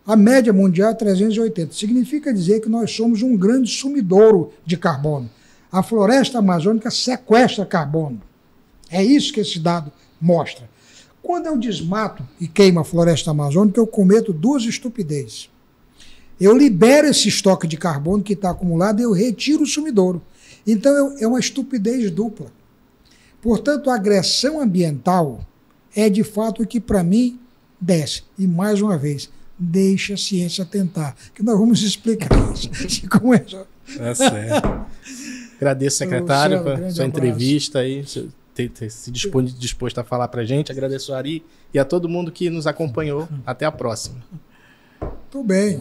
A média mundial é 380. Significa dizer que nós somos um grande sumidouro de carbono. A floresta amazônica sequestra carbono. É isso que esse dado mostra. Quando eu desmato e queimo a floresta amazônica, eu cometo duas estupidezes. Eu libero esse estoque de carbono que está acumulado e eu retiro o sumidouro. Então é uma estupidez dupla. Portanto, a agressão ambiental é de fato o que para mim desce. E mais uma vez, deixa a ciência tentar, que nós vamos explicar isso. Como é. É certo. Agradeço, secretário, pela sua entrevista aí, ter, ter se dispôs, disposto a falar para a gente. Agradeço a Ari e a todo mundo que nos acompanhou. Até a próxima. Tudo bem.